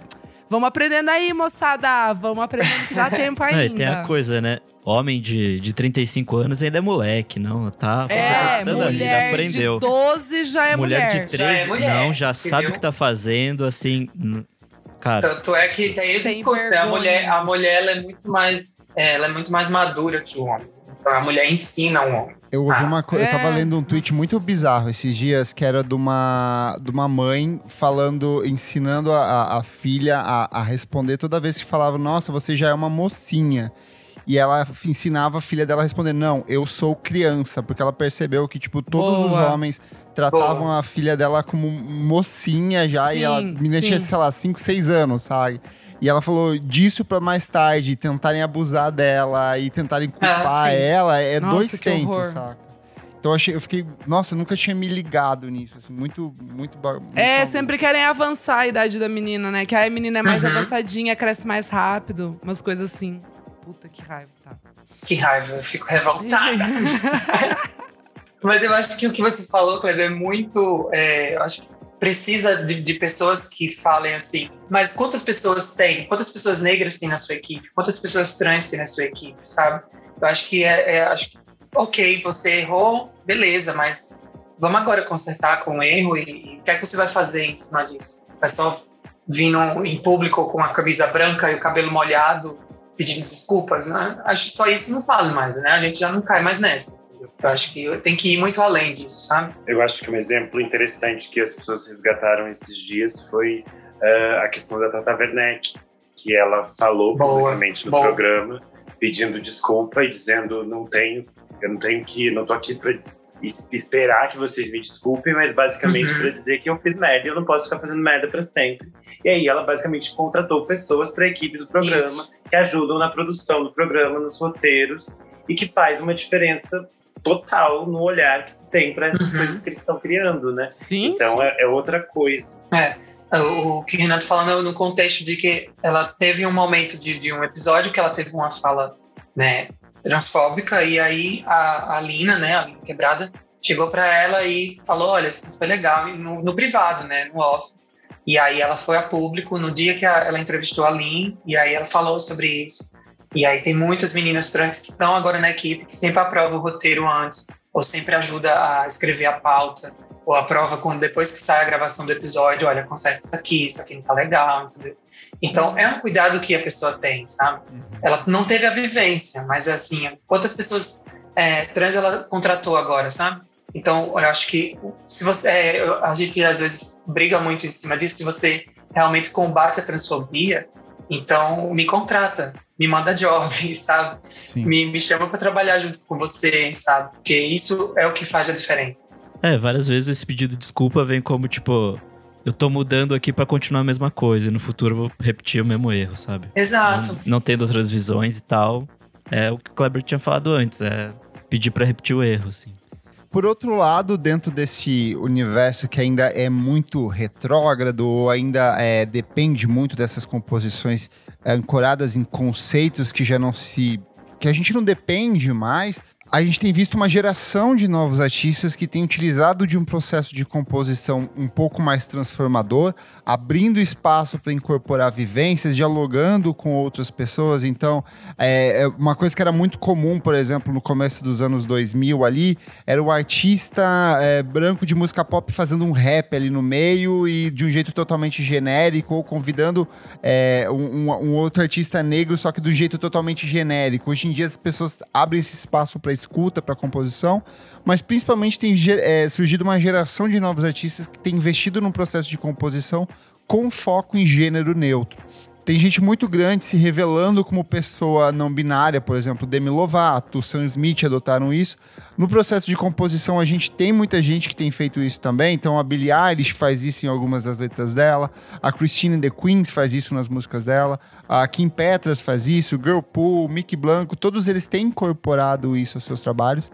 vamos aprendendo aí, moçada. Vamos aprendendo que dá tempo ainda. Não, e tem a coisa, né? Homem de, de 35 anos ainda é moleque, não? Tá É, passando ali, mulher aprendeu. de 12 já é mulher. mulher de 13, Já é mulher, não, já entendeu? sabe o que tá fazendo, assim. Cara, Tanto é que tem discurso, né? A mulher, a mulher ela é muito mais, é, ela é muito mais madura que o homem. Então a mulher ensina o homem. Eu ouvi Ah, uma coisa, eu tava é? lendo um tweet muito bizarro esses dias, que era de uma, de uma mãe falando, ensinando a, a- filha a, a responder toda vez que falava, nossa, você já é uma mocinha. E ela ensinava a filha dela a responder, não, eu sou criança, porque ela percebeu que, tipo, todos os Boa. homens tratavam Boa. a filha dela como mocinha já, e Sim, ela me tinha, sim. sei lá, 5, 6 anos, sabe? E ela falou disso pra mais tarde, tentarem abusar dela e tentarem culpar sim. ela, é Nossa, dois que tempos, horror. saca? Então eu, achei, eu fiquei, nossa, eu nunca tinha me ligado nisso, assim, muito, muito. muito É, sempre querem avançar a idade da menina, né? Que aí a menina é mais Uhum. avançadinha, cresce mais rápido. Umas coisas assim. Puta que raiva, tá. Que raiva, eu fico revoltada. Mas eu acho que o que você falou, Kleber, é muito. é, eu acho que precisa de, de pessoas que falem assim. Mas quantas pessoas tem? Quantas pessoas negras tem na sua equipe? Quantas pessoas trans tem na sua equipe, sabe? Eu acho que é, é- acho que, ok, você errou, beleza, mas vamos agora consertar com o erro e, e o que é que você vai fazer em cima disso? Vai só vir no- em público com a camisa branca e o cabelo molhado pedindo desculpas, né? Acho que só isso não vale mais, né? A gente já não cai mais nessa. Eu acho que tem que ir muito além disso, sabe? Eu acho que um exemplo interessante que as pessoas resgataram esses dias foi ah, a questão da Tata Werneck, que ela falou publicamente no boa. programa, pedindo desculpa e dizendo não tenho, eu não tenho que, não tô aqui para esperar que vocês me desculpem, mas basicamente Uhum. para dizer que eu fiz merda e eu não posso ficar fazendo merda para sempre. E aí ela basicamente contratou pessoas para a equipe do programa Isso. que ajudam na produção do programa, nos roteiros e que faz uma diferença total no olhar que se tem para essas Uhum. coisas que eles estão criando, né? Sim. Então é, é outra coisa. O, o que o Renato falando no contexto de que ela teve um momento de, de um episódio que ela teve uma fala, né, transfóbica e aí a, a Lina, né, a Lina Quebrada, chegou para ela e falou, olha, isso foi legal, no, no privado, né, no off. E aí ela foi a público no dia que a- ela entrevistou a Lin, e aí ela falou sobre isso. E aí tem muitas meninas trans que estão agora na equipe, que sempre aprovam o roteiro antes, ou sempre ajuda a escrever a pauta, ou aprova quando depois que sai a gravação do episódio, olha, conserta isso aqui, isso aqui não tá legal, entendeu? Então é um cuidado que a pessoa tem, sabe? Ela não teve a vivência, mas assim, quantas pessoas é, trans ela contratou agora, sabe? Então eu acho que se você, é, a gente às vezes briga muito em cima disso, se você realmente combate a transfobia, então me contrata, me manda job, sabe? Sim. Me, me chama para trabalhar junto com você, sabe? Porque isso é o que faz a diferença. É, várias vezes esse pedido de desculpa vem como, tipo, eu tô mudando aqui pra continuar a mesma coisa e no futuro eu vou repetir o mesmo erro, sabe? Exato. Não, não tendo outras visões e tal. É o que o Kleber tinha falado antes, é pedir pra repetir o erro, assim. Por outro lado, dentro desse universo que ainda é muito retrógrado, ou ainda é, depende muito dessas composições ancoradas em conceitos que já não se. que a gente não depende mais, a gente tem visto uma geração de novos artistas que tem utilizado de um processo de composição um pouco mais transformador, abrindo espaço para incorporar vivências, dialogando com outras pessoas. Então, é, é uma coisa que era muito comum, por exemplo, no começo dos anos 2000 ali, era o artista é, branco de música pop fazendo um rap ali no meio e de um jeito totalmente genérico, ou convidando é, um, um- outro artista negro, só que do jeito totalmente genérico. Hoje em dia as pessoas abrem esse espaço para escuta, para composição, mas principalmente tem é, surgido uma geração de novos artistas que tem investido num processo de composição com foco em gênero neutro. Tem gente muito grande se revelando como pessoa não binária, por exemplo, Demi Lovato, Sam Smith adotaram isso. No processo de composição, a gente tem muita gente que tem feito isso também. Então, a Billie Eilish faz isso em algumas das letras dela. A Christine the Queens faz isso nas músicas dela. A Kim Petras faz isso. Girlpool, Mickey Blanco, todos eles têm incorporado isso aos seus trabalhos.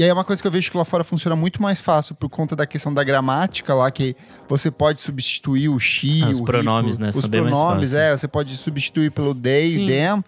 E aí é uma coisa que eu vejo que lá fora funciona muito mais fácil por conta da questão da gramática lá, que você pode substituir o she, Ah, os o pronomes, rico, né, Os são pronomes, é. Você pode substituir pelo they, Sim. them.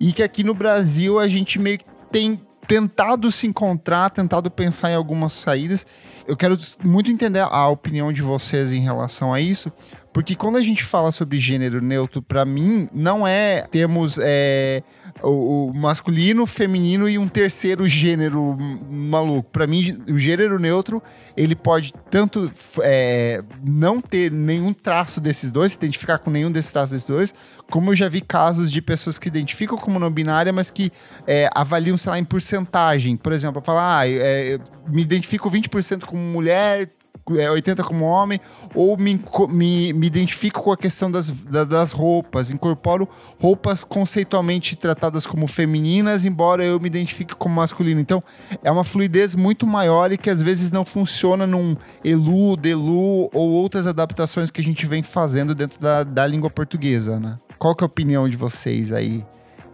E que aqui no Brasil a gente meio que tem tentado se encontrar, tentado pensar em algumas saídas. Eu quero muito entender a opinião de vocês em relação a isso, porque quando a gente fala sobre gênero neutro, pra mim, não é temos é, o, o masculino, feminino e um terceiro gênero maluco. Pra mim, o gênero neutro, ele pode tanto é, não ter nenhum traço desses dois, se identificar com nenhum desses traços desses dois, como eu já vi casos de pessoas que identificam como não binária, mas que é, avaliam, sei lá, em porcentagem. Por exemplo, falar, ah, é, me identifico 20% como mulher, é, 80% como homem, ou me, me, me identifico com a questão das, da- das roupas, incorporo roupas conceitualmente tratadas como femininas, embora eu me identifique como masculino. Então, é uma fluidez muito maior e que às vezes não funciona num elu, delu ou outras adaptações que a gente vem fazendo dentro da, da língua portuguesa, né? Qual que é a opinião de vocês aí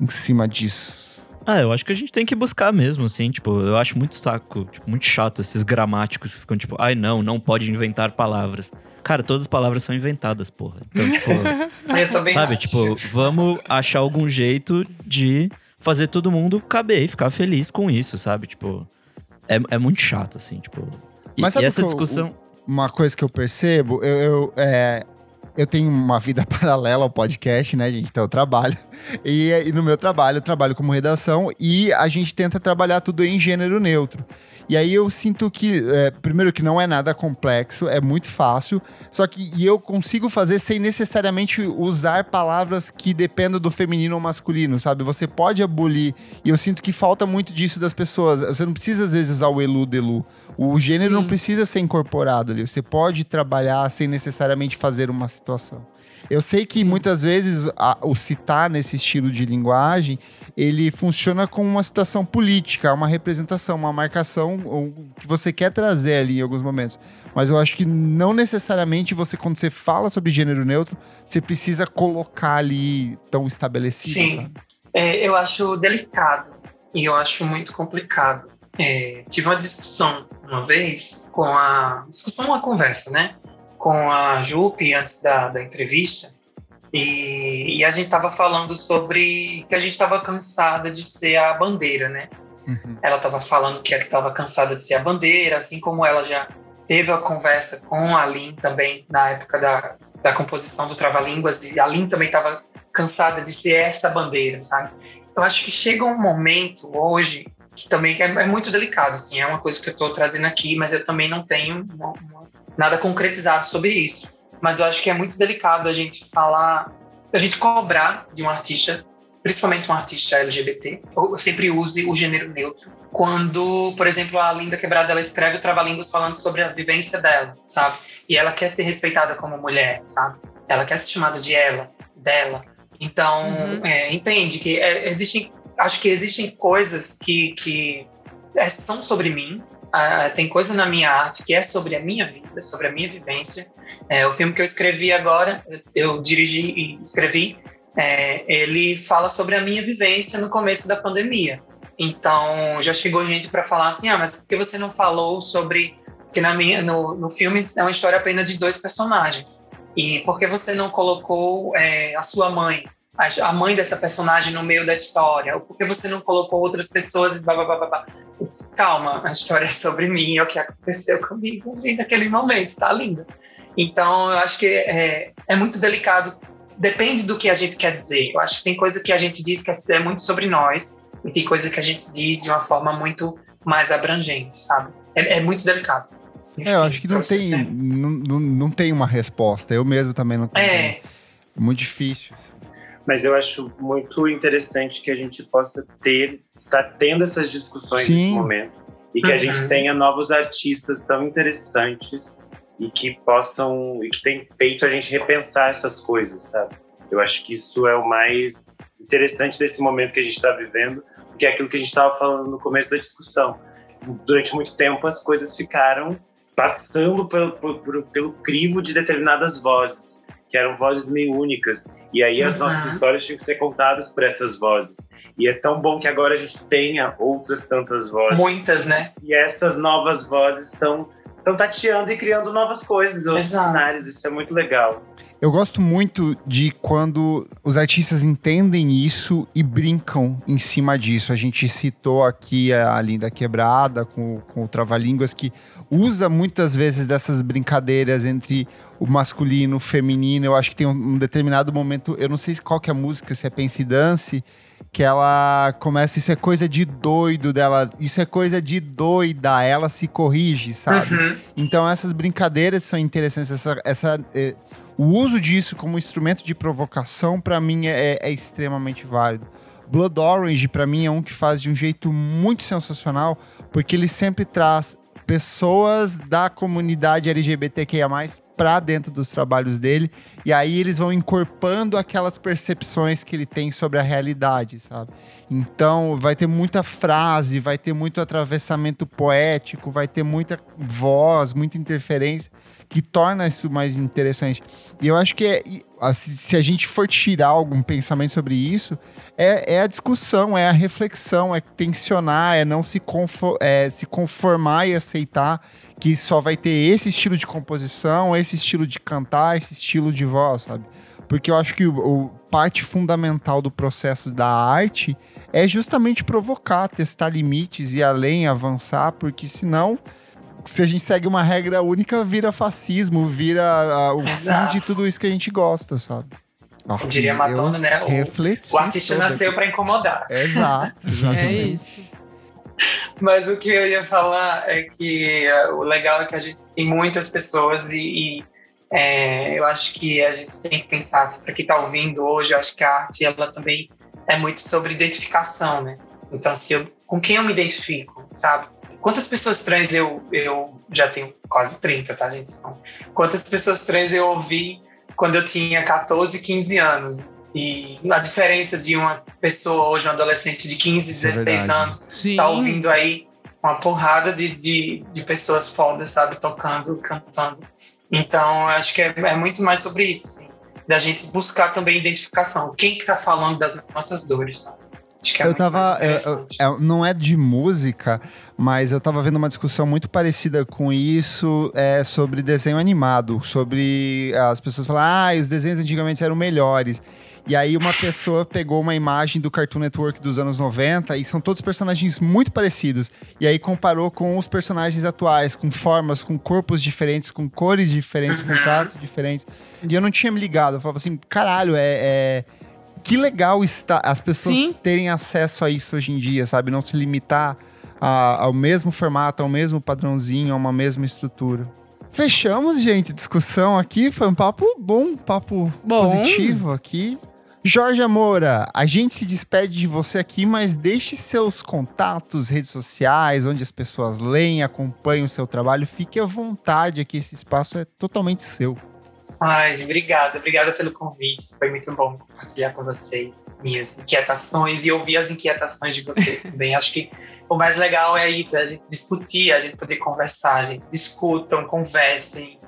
em cima disso? Ah, eu acho que a gente tem que buscar mesmo, assim, tipo, eu acho muito saco, tipo, muito chato esses gramáticos que ficam tipo, ai não, não pode inventar palavras. Cara, todas as palavras são inventadas, porra. Então, tipo, Eu também sabe, acho. tipo, vamos achar algum jeito de fazer todo mundo caber e ficar feliz com isso, sabe? Tipo, é, é muito chato, assim, tipo. E, Mas sabe e essa eu- discussão. Uma coisa que eu percebo, eu, eu, é, eu tenho uma vida paralela ao podcast, né, gente? Então eu trabalho. E, e no meu trabalho, eu trabalho como redação e a gente tenta trabalhar tudo em gênero neutro. E aí eu sinto que, é, primeiro, que não é nada complexo, é muito fácil, só que e eu consigo fazer sem necessariamente usar palavras que dependam do feminino ou masculino, sabe? Você pode abolir, e eu sinto que falta muito disso das pessoas. Você não precisa, às vezes, usar o elu, delu. O gênero Sim. não precisa ser incorporado ali. Você pode trabalhar sem necessariamente fazer uma situação. Eu sei que muitas vezes a, o citar nesse estilo de linguagem, ele funciona como uma situação política, uma representação, uma marcação que você quer trazer ali em alguns momentos. Mas eu acho que não necessariamente você, quando você fala sobre gênero neutro, você precisa colocar ali tão estabelecido. Sim, é, eu acho delicado e eu acho muito complicado. É, tive uma discussão uma vez com a discussão, uma conversa, né, com a Jupe antes da, da entrevista e, e a gente estava falando sobre que a gente estava cansada de ser a bandeira, né? Uhum. Ela estava falando que estava cansada de ser a bandeira, assim como ela já teve a conversa com a Lin também na época da, da composição do Trava-Línguas e a Lin também estava cansada de ser essa bandeira, sabe? Eu acho que chega um momento hoje que também é, é muito delicado, assim, é uma coisa que eu estou trazendo aqui, mas eu também não tenho uma, uma, nada concretizado sobre isso. Mas eu acho que é muito delicado a gente falar, a gente cobrar de um artista, principalmente um artista LGBT, ou sempre use o gênero neutro. Quando, por exemplo, a Linda Quebrada ela escreve o Trava-Línguas falando sobre a vivência dela, sabe? E ela quer ser respeitada como mulher, sabe? Ela quer ser chamada de ela, dela. Então, uhum. é, entende que é, existem, acho que existem coisas que, que é, são sobre mim, ah, tem coisa na minha arte que é sobre a minha vida, sobre a minha vivência. É, o filme que eu escrevi agora, eu dirigi e escrevi, é, ele fala sobre a minha vivência no começo da pandemia. Então, já chegou gente para falar assim: ah, mas por que você não falou sobre. Porque na minha, no, no filme é uma história apenas de dois personagens. E por que você não colocou é, a sua mãe, a, mãe dessa personagem no meio da história? Ou por que você não colocou outras pessoas e blá, blá, blá, blá. Disse, Calma, a história é sobre mim, é o que aconteceu comigo naquele momento, tá linda. Então, eu acho que é, é muito delicado, depende do que a gente quer dizer. Eu acho que tem coisa que a gente diz que é muito sobre nós, e tem coisa que a gente diz de uma forma muito mais abrangente, sabe? É, é muito delicado. É, eu acho que não tem, não, não, não, tem uma resposta. Eu mesmo também não tenho. É. é muito difícil. Mas eu acho muito interessante que a gente possa ter, estar tendo essas discussões Sim. nesse momento. E que uhum. a gente uhum. tenha novos artistas tão interessantes e que possam, e que tem feito a gente repensar essas coisas, sabe? Eu acho que isso é o mais interessante desse momento que a gente está vivendo, porque é aquilo que a gente estava falando no começo da discussão. Durante muito tempo as coisas ficaram passando pelo, pelo, pelo crivo de determinadas vozes, que eram vozes meio únicas. E aí as uhum. nossas histórias tinham que ser contadas por essas vozes. E é tão bom que agora a gente tenha outras tantas vozes. Muitas, né? E essas novas vozes estão estão tateando e criando novas coisas, outros cenários. Isso é muito legal. Eu gosto muito de quando os artistas entendem isso e brincam em cima disso. A gente citou aqui a Linda Quebrada com, com o Trava-Línguas, que usa muitas vezes dessas brincadeiras entre o masculino, o feminino. Eu acho que tem um, determinado momento, eu não sei qual que é a música, se é Pense Dance, que ela começa, isso é coisa de doido dela, isso é coisa de doida, ela se corrige, sabe? Uhum. Então essas brincadeiras são interessantes, essa, essa é, o uso disso como instrumento de provocação, para mim, é, é, extremamente válido. Blood Orange, para mim, é um que faz de um jeito muito sensacional, porque ele sempre traz pessoas da comunidade LGBTQIA+, para dentro dos trabalhos dele, e aí eles vão incorporando aquelas percepções que ele tem sobre a realidade, sabe? Então, vai ter muita frase, vai ter muito atravessamento poético, vai ter muita voz, muita interferência, que torna isso mais interessante. E eu acho que é, se a gente for tirar algum pensamento sobre isso, é, é a discussão, é a reflexão, é tensionar, é não se, conform, é, se conformar e aceitar que só vai ter esse estilo de composição, esse estilo de cantar, esse estilo de voz, sabe? Porque eu acho que o, o parte fundamental do processo da arte é justamente provocar, testar limites e além avançar, porque senão se a gente segue uma regra única, vira fascismo, vira uh, o Exato. fim de tudo isso que a gente gosta, sabe? Nossa, eu diria Madonna, né? O, o artista nasceu para incomodar. Exato, exatamente. É isso. Mas o que eu ia falar é que uh, o legal é que a gente tem muitas pessoas e, e é, eu acho que a gente tem que pensar, para quem está ouvindo hoje, eu acho que a arte ela também é muito sobre identificação, né? Então, se eu, com quem eu me identifico, sabe? Quantas pessoas trans eu, eu já tenho quase 30, tá, gente? Então, quantas pessoas trans eu ouvi quando eu tinha 14, 15 anos. E a diferença de uma pessoa hoje, um adolescente de 15, Isso é 16 verdade. anos, Sim. tá ouvindo aí uma porrada de, de, de pessoas fodas, sabe? Tocando, cantando. Então, eu acho que é, é muito mais sobre isso, assim. Da gente buscar também identificação. Quem que tá falando das nossas dores, sabe? Acho que é eu muito tava. eu- eu- interessante. é, não é de música, mas eu tava vendo uma discussão muito parecida com isso é, sobre desenho animado. Sobre as pessoas falar, ah, os desenhos antigamente eram melhores. E aí uma pessoa pegou uma imagem do Cartoon Network dos anos 90 e são todos personagens muito parecidos. E aí comparou com os personagens atuais, com formas, com corpos diferentes, com cores diferentes, com Uhum. traços diferentes. E eu não tinha me ligado. Eu falava assim, caralho, é- é que legal está as pessoas Sim. terem acesso a isso hoje em dia, sabe? Não se limitar a- ao mesmo formato, ao mesmo padrãozinho, a uma mesma estrutura. Fechamos, gente, discussão aqui. Foi um papo bom, um papo Bom. positivo aqui. Jorge Moura, a gente se despede de você aqui, mas deixe seus contatos, redes sociais, onde as pessoas leem, acompanham o seu trabalho. Fique à vontade aqui, esse espaço é totalmente seu. Ai, obrigada, obrigada pelo convite. Foi muito bom compartilhar com vocês minhas inquietações e ouvir as inquietações de vocês também. Acho que o mais legal é isso, é a gente discutir, a gente poder conversar, a gente discutam, conversem.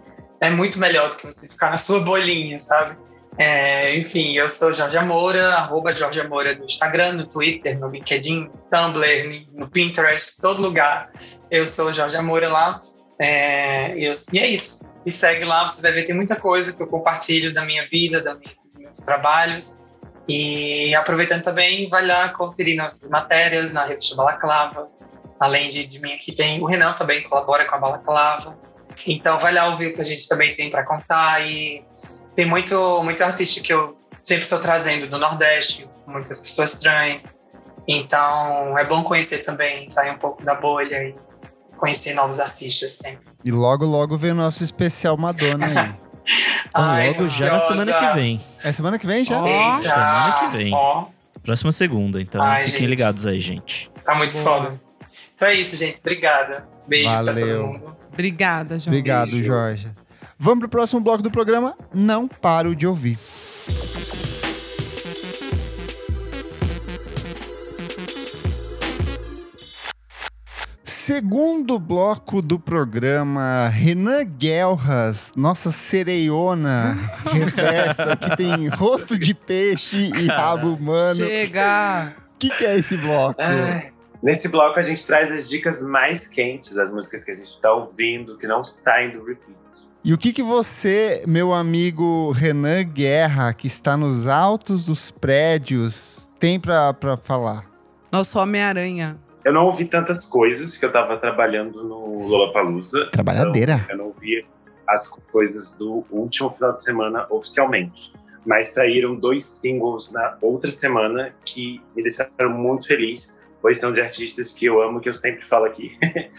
É muito melhor do que você ficar na sua bolinha, sabe? É, enfim, eu sou Jorge Moura, arroba Jorge Moura no Instagram, no Twitter, no LinkedIn, Tumblr, no Pinterest, todo lugar. Eu sou Jorge Moura lá. É, e eu- e é isso. Me segue lá, você vai ver tem muita coisa que eu compartilho da minha vida, da minha, dos meus trabalhos. E aproveitando também, vai lá conferir nossas matérias na revista Balaclava. Além de, de mim aqui, tem o Renan também colabora com a Balaclava. Então vai lá ouvir o que a gente também tem para contar. E tem muito, muito artista que eu sempre estou trazendo do Nordeste, muitas pessoas trans. Então é bom conhecer também, sair um pouco da bolha e conhecer novos artistas sempre. E logo, logo vem o nosso especial Madonna aí. Então, Ai, logo já na semana que vem. é semana que vem já? Eita, semana que vem. Ó, Próxima segunda, então Ai, fiquem gente. ligados aí, gente. tá muito Boa. foda. Então é isso, gente. Obrigada. Beijo pra Valeu. todo mundo. Obrigada, João. Obrigado, Beijo. Jorge. Vamos pro próximo bloco do programa. Não paro de ouvir. Segundo bloco do programa, Renan Guelras, nossa sereiona reversa, que tem rosto de peixe e rabo humano. O Chega! que, que é esse bloco? Ai, Nesse bloco a gente traz as dicas mais quentes, as músicas que a gente tá ouvindo, que não saem do repeat. E o que, que você, meu amigo Renan Guerra, que está nos altos dos prédios, tem pra, pra falar? Nosso Homem-Aranha. Eu não ouvi tantas coisas, porque eu tava trabalhando no Lollapalooza. Trabalhadeira. Eu não ouvi as coisas do último final de semana oficialmente. Mas saíram dois singles na outra semana que me deixaram muito feliz, pois são de artistas que eu amo, que eu sempre falo aqui.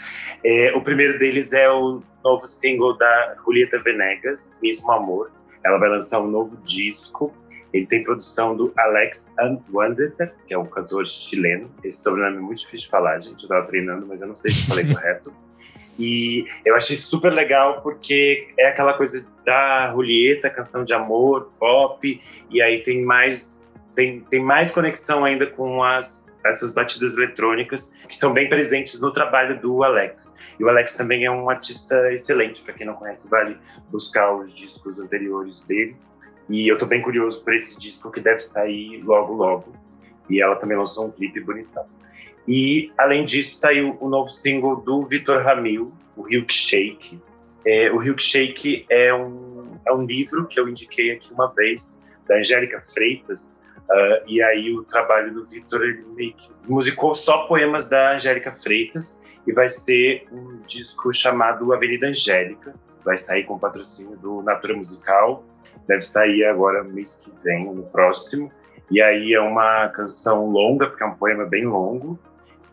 É, o primeiro deles é o novo single da Julieta Venegas, Mesmo Amor. Ela vai lançar um novo disco. Ele tem produção do Alex Anwandeter, que é um cantor chileno. Esse sobrenome é muito difícil de falar, gente. Eu tava treinando, mas eu não sei se falei correto. E eu achei super legal porque é aquela coisa da Julieta, canção de amor, pop, e aí tem mais tem, tem mais conexão ainda com as essas batidas eletrônicas que são bem presentes no trabalho do Alex. E o Alex também é um artista excelente, para quem não conhece, vale buscar os discos anteriores dele. E eu tô bem curioso por esse disco que deve sair logo logo. E ela também lançou um clipe bonitão. E, além disso, saiu o novo single do Vitor Ramil, o Hilkshake. É, o Hilkshake é um, é um livro que eu indiquei aqui uma vez, da Angélica Freitas. Uh, e aí o trabalho do Vitor, ele que musicou só poemas da Angélica Freitas. E vai ser um disco chamado Avenida Angélica. Vai sair com patrocínio do Natura Musical. Deve sair agora mês que vem, no próximo. E aí é uma canção longa, porque é um poema bem longo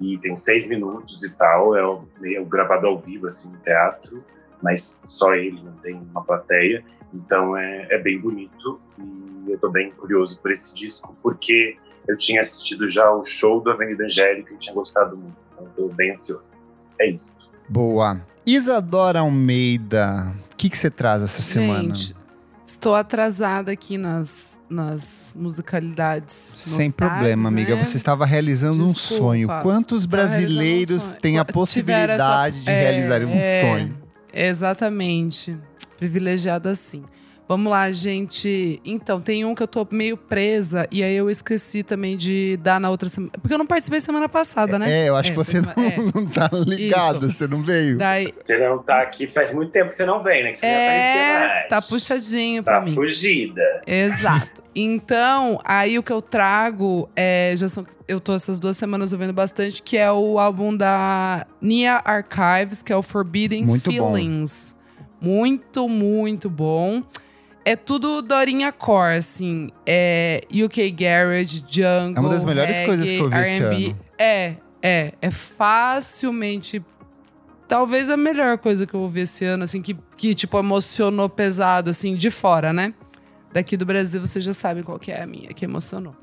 e tem seis minutos e tal. É meio gravado ao vivo, assim, no teatro, mas só ele, não tem uma plateia. Então é, é bem bonito e eu tô bem curioso por esse disco, porque eu tinha assistido já o show do Avenida Angélica e tinha gostado muito. Então tô bem ansioso. É isso. Boa. Isadora Almeida, o que, você traz essa semana? Gente, Estou atrasada aqui nas, nas musicalidades. Sem novidades, problema, amiga. né? Você estava realizando um Desculpa. sonho. Quantos realizando um brasileiros sonho. têm a possibilidade essa- de é, realizar um é, sonho? Exatamente. Privilegiada assim. Vamos lá, gente. Então, tem um que eu tô meio presa e aí eu esqueci também de dar na outra semana. Porque eu não participei semana passada, né? É, eu acho É, que você não, semana- não tá ligado, você não veio. Daí, Você não tá aqui, faz muito tempo que você não vem, né? Que você é, mais. tá puxadinho pra Tá mim. fugida. Exato. Então, aí o que eu trago é. Já são, eu tô essas duas semanas ouvindo bastante, que é o álbum da Nia Archives, que é o Forbidden Muito bom. Feelings. Muito, muito bom. É tudo Dorinha Core, assim. É UK Garage, Jungle. É uma das melhores reggae, coisas que eu ouvi esse R&B. ano. É, é. É facilmente. Talvez a melhor coisa que eu ouvi esse ano, assim, que, que tipo, emocionou pesado, assim, de fora, né? Daqui do Brasil, vocês já sabem qual que é a minha, que emocionou.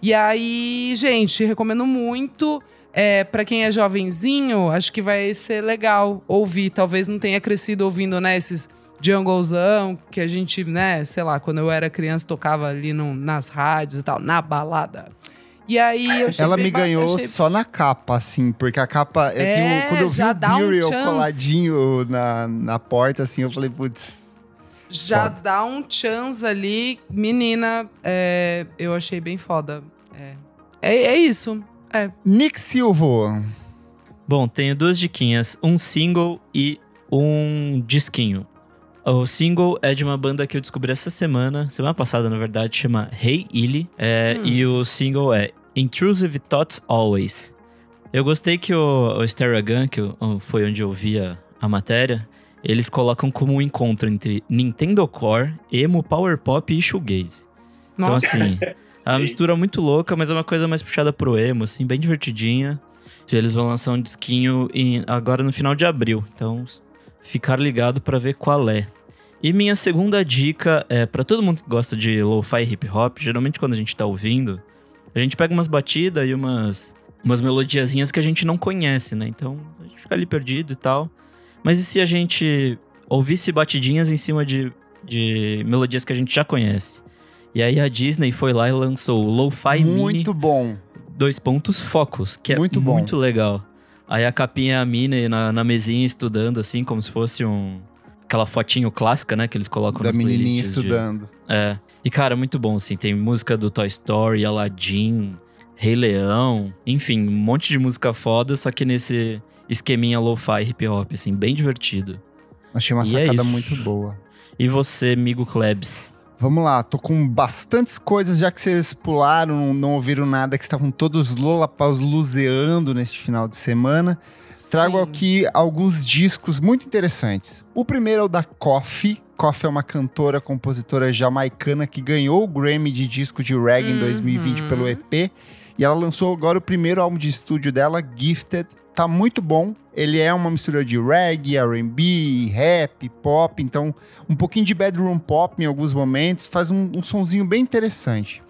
E aí, gente, recomendo muito. É, para quem é jovenzinho, acho que vai ser legal ouvir. Talvez não tenha crescido ouvindo, né, esses junglezão que a gente, né, sei lá, quando eu era criança tocava ali no- nas rádios e tal, na balada. E aí eu achei Ela me ganhou achei- só na capa, assim, porque a capa. eu É, tenho- quando eu vi o um Burial chance. coladinho na, na porta, assim, eu falei, putz. Já Foda. dá um chance ali. Menina, é, eu achei bem foda. É, é, é isso. É. Nick Silva. Bom, tenho duas diquinhas, um single e um disquinho. O single é de uma banda que eu descobri essa semana, semana passada, na verdade, chama Hey Illy. É, Hum. E o single é Intrusive Thoughts Always. Eu gostei que o, o Steragun, que eu- foi onde eu vi a, a matéria, eles colocam como um encontro entre Nintendo Core, emo, Power Pop e Shoegaze. Então, assim, é uma mistura muito louca, mas é uma coisa mais puxada pro emo, assim, bem divertidinha. Eles vão lançar um disquinho em- agora no final de abril, então ficar ligado pra ver qual é. E minha segunda dica é pra todo mundo que gosta de lo-fi hip hop, geralmente quando a gente tá ouvindo, a gente pega umas batidas e umas umas melodiazinhas que a gente não conhece, né? Então, a gente fica ali perdido e tal. Mas e se a gente ouvisse batidinhas em cima de, de melodias que a gente já conhece? E aí a Disney foi lá e lançou o Lo-Fi Mini Muito bom. dois pontos focos, que é Muito muito, legal. Aí a capinha é a mina na, na mesinha estudando, assim, como se fosse um. Aquela fotinho clássica, né? Que eles colocam Da nas menininha playlists de- estudando. É. E, cara, muito bom, assim. Tem música do Toy Story, Aladdin, Rei Leão. Enfim, um monte de música foda, só que nesse esqueminha lo-fi hip hop, assim, bem divertido. Achei uma E é sacada isso. muito boa. E você, amigo Klebs? Vamos lá, tô com bastantes coisas, já que vocês pularam, não ouviram nada, que estavam todos lolapaus luzeando neste final de semana. Trago Sim. aqui alguns discos muito interessantes. O primeiro é o da Coffee. Coffee é uma cantora, compositora jamaicana que ganhou o Grammy de disco de reggae em Uhum. 2020 pelo EP. E ela lançou agora o primeiro álbum de estúdio dela, Gifted. Tá muito bom. Ele é uma mistura de reggae, R&B, rap, pop. Então, um pouquinho de bedroom pop em alguns momentos. Faz um, um sonzinho bem interessante.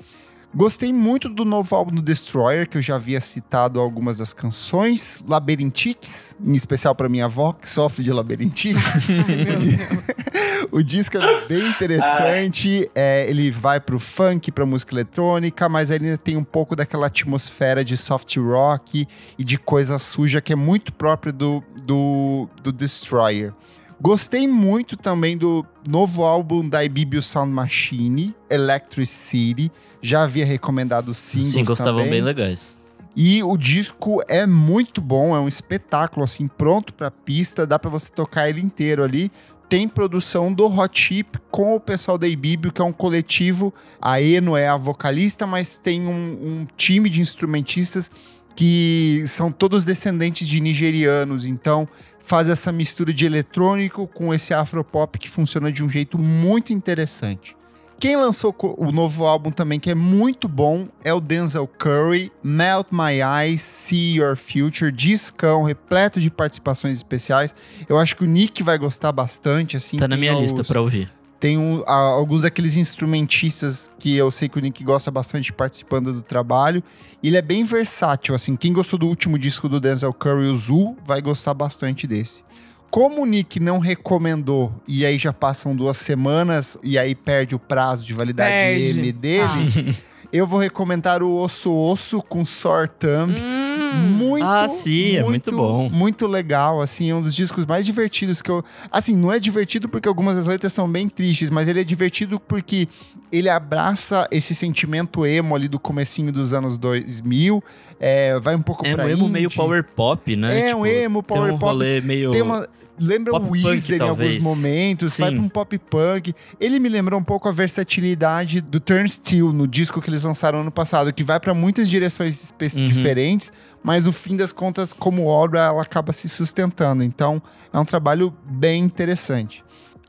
Gostei muito do novo álbum do Destroyer, que eu já havia citado algumas das canções. Labyrinthites, em especial para minha avó, que sofre de labirintite. O disco é bem interessante. é, ele vai pro funk, pra música eletrônica, mas ainda tem um pouco daquela atmosfera de soft rock e de coisa suja que é muito própria do, do, do Destroyer. Gostei muito também do novo álbum da Ibibio Sound Machine, Electricity. Já havia recomendado os Os singles, singles estavam bem legais. E o disco é muito bom, é um espetáculo, assim, pronto pra pista, dá pra você tocar ele inteiro ali. Tem produção do Hot Chip com o pessoal da Ibibio, que é um coletivo. A Eno é a vocalista, mas tem um, um time de instrumentistas que são todos descendentes de nigerianos. Então, faz essa mistura de eletrônico com esse afropop que funciona de um jeito muito interessante. Quem lançou o novo álbum também, que é muito bom, é o Denzel Curry, Melt My Eyes, See Your Future, discão, repleto de participações especiais. Eu acho que o Nick vai gostar bastante, assim. Tá na minha os- lista pra ouvir. Tem um- a- alguns daqueles instrumentistas que eu sei que o Nick gosta bastante participando do trabalho. Ele é bem versátil, assim. Quem gostou do último disco do Denzel Curry, o Zoo, vai gostar bastante desse. Como o Nick não recomendou, e aí já passam duas semanas, e aí perde o prazo de validade Perde. M dele, eu vou recomendar o Osso Osso com Sore Thumb. Hum, Muito, Ah, sim, é muito bom. Muito legal, assim, é um dos discos mais divertidos que eu... Assim, não é divertido porque algumas das letras são bem tristes, mas ele é divertido porque ele abraça esse sentimento emo ali do comecinho dos anos 2000, é, vai um pouco É um pra emo meio indie. power pop, né? É, um emo, tem power um pop. rolê meio... Tem uma... Lembra Pop o Weezer em alguns momentos, vai Sim. pra um pop punk. Ele me lembrou um pouco a versatilidade do Turnstile no disco que eles lançaram ano passado, que vai pra muitas direções Uhum. diferentes, mas no fim das contas, como obra, ela acaba se sustentando. Então, é um trabalho bem interessante.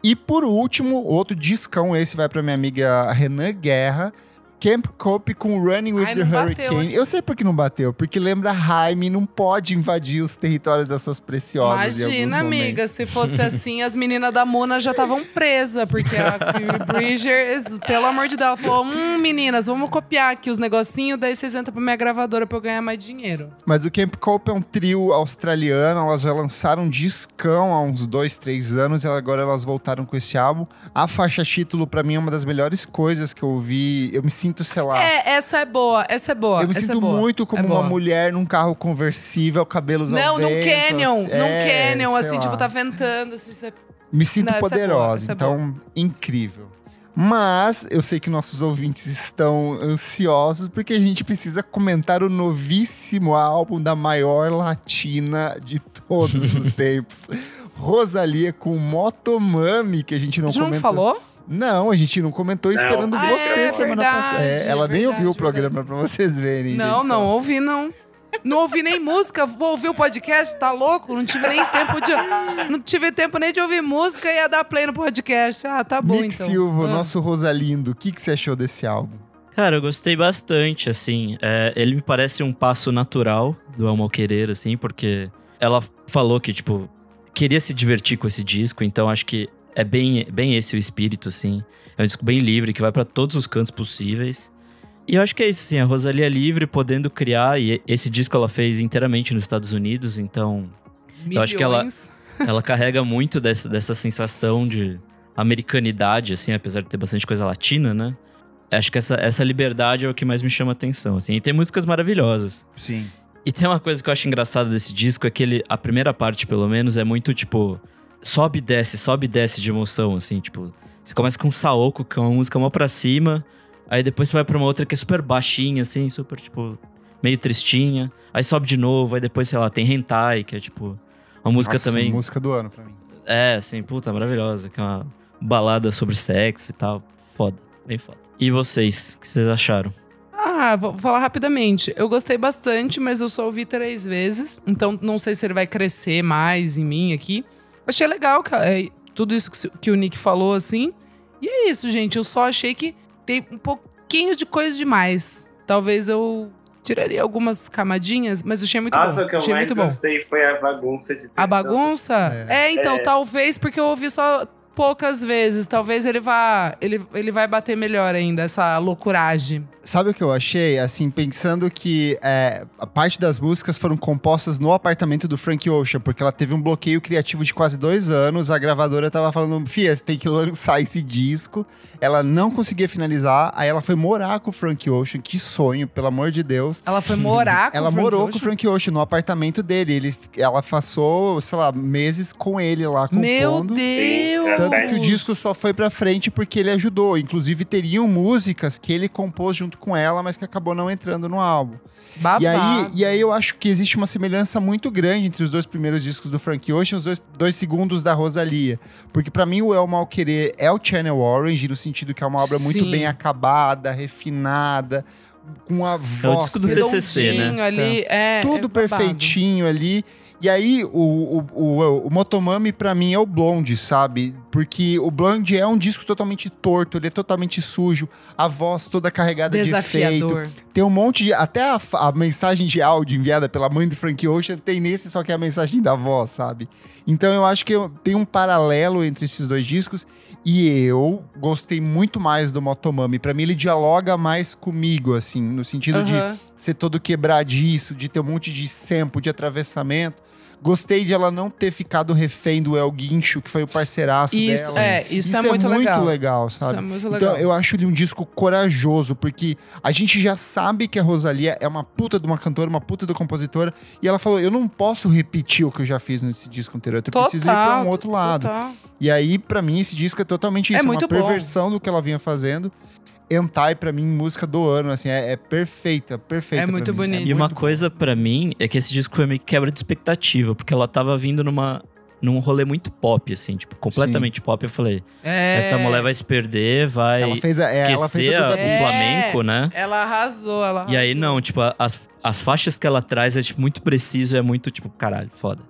E por último, outro discão, esse vai pra minha amiga Renan Guerra. Camp Cope com Running with Ai, the bateu Hurricane. aqui. Eu sei por que não bateu, porque lembra Jaime, não pode invadir os territórios das suas preciosas. Imagina, amiga, se fosse assim, as meninas da Mona já estavam presas, porque a Phoebe Bridgers, pelo amor de Deus, falou: hum, meninas, vamos copiar aqui os negocinhos, daí vocês entram pra minha gravadora pra eu ganhar mais dinheiro. Mas o Camp Cope é um trio australiano, elas já lançaram um discão há uns dois, três anos, e agora elas voltaram com esse álbum. A faixa título, pra mim, é uma das melhores coisas que eu ouvi. Eu me sinto, sei lá. É, essa é boa, essa é boa. eu me essa sinto é muito como É uma mulher num carro conversível, cabelos Não, ao num vento, canyon, assim, num é, canyon, assim, lá. tipo, tá ventando, assim, você... Me sinto Não, é poderosa, é então incrível. Mas eu sei que nossos ouvintes estão ansiosos porque a gente precisa comentar o novíssimo álbum da maior latina de todos os tempos. Rosalia com Motomami, que a gente não A gente não comentou. falou? Não, a gente não comentou Não. esperando Ah, você é semana verdade, passada. É, ela nem verdade, ouviu o verdade. programa pra vocês verem. Não, gente. não ouvi, não. Não ouvi nem música, vou ouvir o podcast, tá louco? Não tive nem tempo de. Não tive tempo nem de ouvir música e ia dar play no podcast. Ah, tá bom Nick então. Silva, Ah. nosso Rosalindo, o que, que você achou desse álbum? Cara, eu gostei bastante, assim. É, ele me parece um passo natural do Alma ao Querer, assim, porque ela falou que, tipo, queria se divertir com esse disco, então acho que é bem, bem esse o espírito, assim. É um disco bem livre, que vai pra todos os cantos possíveis. E eu acho que é isso, assim, a Rosalia é livre, podendo criar, e esse disco ela fez inteiramente nos Estados Unidos, então eu acho que ela- Milhões. ela carrega muito dessa, dessa sensação de americanidade, assim, apesar de ter bastante coisa latina, né? Acho que essa, essa liberdade é o que mais me chama atenção, assim. E tem músicas maravilhosas. Sim. E tem uma coisa que eu acho engraçada desse disco, é que ele, a primeira parte, pelo menos, é muito, tipo... Sobe e desce, sobe e desce de emoção, assim, tipo... Você começa com Saoko, que é uma música mó pra cima. Aí depois você vai pra uma outra que é super baixinha, assim, super, tipo... Meio tristinha. Aí sobe de novo, aí depois, sei lá, tem Hentai, que é, tipo... Uma música Nossa, também... Música do ano pra mim. É, assim, puta, maravilhosa. Que é uma balada sobre sexo e tal. Foda, bem foda. E vocês, o que vocês acharam? Ah, vou falar rapidamente. Eu gostei bastante, mas eu só ouvi três vezes. Então não sei se ele vai crescer mais em mim aqui. Achei legal ca- é, tudo isso que, que o Nick falou, assim. E é isso, gente. Eu só achei que tem um pouquinho de coisa demais. Talvez eu tiraria algumas camadinhas, mas eu achei muito Nossa, bom. o que eu achei mais muito bom. gostei foi a bagunça de A bagunça? É. É, então, É. talvez porque eu ouvi só poucas vezes. Talvez ele vá. Ele, ele vai bater melhor ainda, essa loucuragem. Sabe o que eu achei? Assim, pensando que é, a parte das músicas foram compostas no apartamento do Frank Ocean, porque ela teve um bloqueio criativo de quase dois anos. A gravadora tava falando, Fia, você tem que lançar esse disco. Ela não conseguia finalizar, aí ela foi morar com o Frank Ocean. Que sonho, pelo amor de Deus. Ela foi morar com Ela o Frank morou com o? Frank Ocean no apartamento dele. Ele, ela passou, sei lá, meses com ele lá compondo. Meu Deus! Tanto que o disco só foi pra frente porque ele ajudou. Inclusive, teriam músicas que ele compôs junto com ela, mas que acabou não entrando no álbum. Babado. E aí, e aí eu acho que existe uma semelhança muito grande entre os dois primeiros discos do Frank Ocean e os dois, dois segundos da Rosalia. Porque pra mim o El Mal Querer é o Channel Orange, no sentido que é uma obra muito Sim. bem acabada, refinada, com a É o voz disco do. TCC, né? Ali, é, Tudo é perfeitinho ali. E aí, o, o, o, o Motomami, pra mim, é o Blonde, sabe? Porque o Blonde é um disco totalmente torto, ele é totalmente sujo, a voz toda carregada de efeito. Desafiador. Tem um monte de. Até a, a mensagem de áudio enviada pela mãe do Frank Ocean tem nesse, só que é a mensagem da voz, sabe? Então eu acho que eu- tem um paralelo entre esses dois discos. E eu gostei muito mais do Motomami. Pra mim, ele dialoga mais comigo, assim, no sentido de Aham. ser todo quebradiço, de ter um monte de sample, de atravessamento. Gostei de ela não ter ficado refém do El Guincho, que foi o parceiraço Isso, dela. é, isso, é muito legal. Isso sabe? é muito legal. Então, eu acho ele um disco corajoso, porque a gente já sabe que a Rosalia é uma puta de uma cantora, uma puta de compositora, e ela falou: eu não posso repetir o que eu já fiz nesse disco anterior, eu preciso ir pra um outro lado. Total. E aí, pra mim, esse disco é totalmente É isso, muito uma bom. perversão do que ela vinha fazendo. Entai, pra mim, música do ano, assim, é, é perfeita, perfeita. É muito mim. bonito. E uma coisa pra mim é que esse disco foi meio que quebra de expectativa, porque ela tava vindo numa num rolê muito pop, assim, tipo, completamente pop. Eu falei, É. essa mulher vai se perder, vai Ela fez a, é, ela fez esquecer a o É. flamenco, né? Ela arrasou, ela E aí, arrasou. não, tipo, as, as faixas que ela traz é, tipo, muito preciso, é muito, tipo, caralho, foda.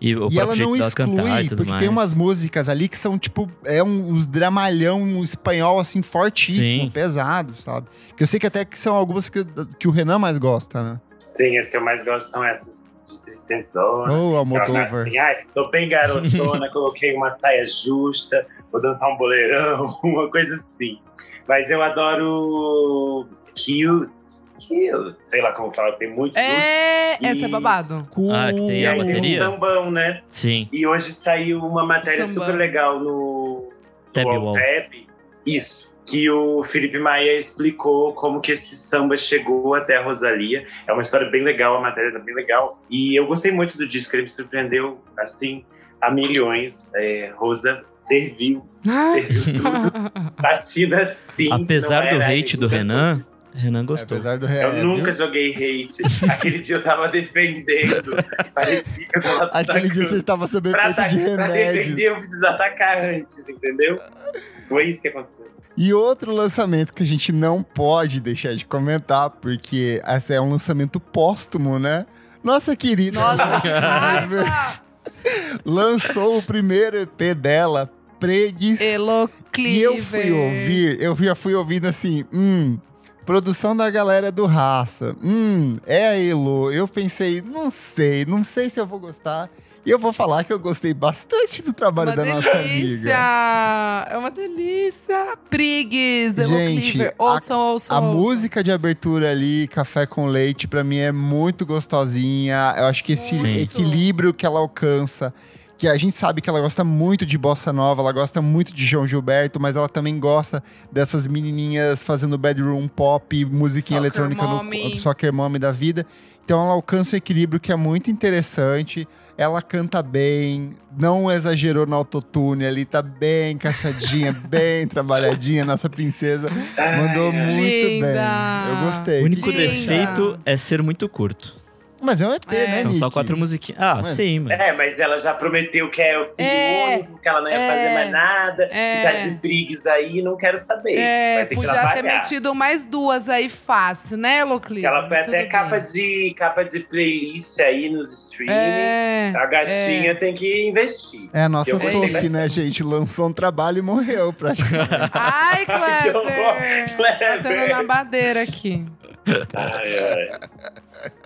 E o E ela jeito não dela cantar e exclui, tudo porque mais. tem umas músicas ali que são, tipo, é um, uns dramalhão um espanhol, assim, fortíssimo, Sim. pesado, sabe? Que eu sei que até que são algumas que, que o Renan mais gosta, né? Sim, as que eu mais gosto são essas de tristezona. Oh, Ela Almodovar. assim, ai, tô bem garotona, coloquei uma saia justa, vou dançar um boleirão, uma coisa assim. Mas eu adoro cute, cute, sei lá como fala, tem muitos É, E- essa é babado. Ah, que tem E a aí tem bateria? um sambão, né? Sim. E hoje saiu uma matéria Samba. super legal no, Tab no. Tab. Isso. Que o Felipe Maia explicou como que esse samba chegou até a Rosalia. É uma história bem legal, a matéria tá bem legal. E eu gostei muito do disco, ele me surpreendeu, assim, a milhões. É, Rosa serviu, serviu tudo. Batida assim. Apesar do hate do Renan, Renan gostou. Apesar do Eu é, nunca viu? joguei hate. Aquele dia eu tava defendendo. Parecia que eu tava Aquele dia você estava sob pra, efeito de ata- pra defender, remédios. eu preciso atacar antes, entendeu? Foi isso que aconteceu. E outro lançamento que a gente não pode deixar de comentar, porque esse é um lançamento póstumo, né? Nossa querida Nossa, que lançou o primeiro EP dela, Preguiça. E eu fui ouvir, eu já fui ouvindo assim, hum, produção da galera do Raça, hum, é a Elo. Eu pensei, não sei, não sei se eu vou gostar. E eu vou falar que eu gostei bastante do trabalho Uma da nossa delícia! amiga. É uma delícia! The Gente, Cleaver. Ouçam, ouçam, A ouçam. música de abertura ali, Café com Leite, pra mim é muito gostosinha. Eu acho que esse Sim. equilíbrio que ela alcança, que a gente sabe que ela gosta muito de bossa nova, ela gosta muito de João Gilberto, mas ela também gosta dessas menininhas fazendo bedroom pop, musiquinha Soccer eletrônica Mommy. no soccer mommy da vida. Então ela alcança um equilíbrio que é muito interessante. Ela canta bem, não exagerou no autotune ali, tá bem encaixadinha, bem trabalhadinha, nossa princesa. Mandou Ai, muito Linda. bem. Eu gostei. O único Que- Linda. defeito é ser muito curto. Mas é um EP, É. né, São só Nick? quatro musiquinhas. Ah, Mas- sim, mas... É, mas ela já prometeu que é o É, único, que ela não ia é, fazer mais nada, é. que tá de brigues aí, não quero saber. É, Vai ter que podia ter trabalhar. metido mais duas aí fácil, né, Locli? Ela foi até capa de, capa de playlist aí nos streaming. É, A gatinha tem que investir. É a nossa Eu Sophie, né, gente? Lançou um trabalho e morreu praticamente. Ai, Que horror, Kleber! Kleber. Batendo na madeira aqui. Ai, ai.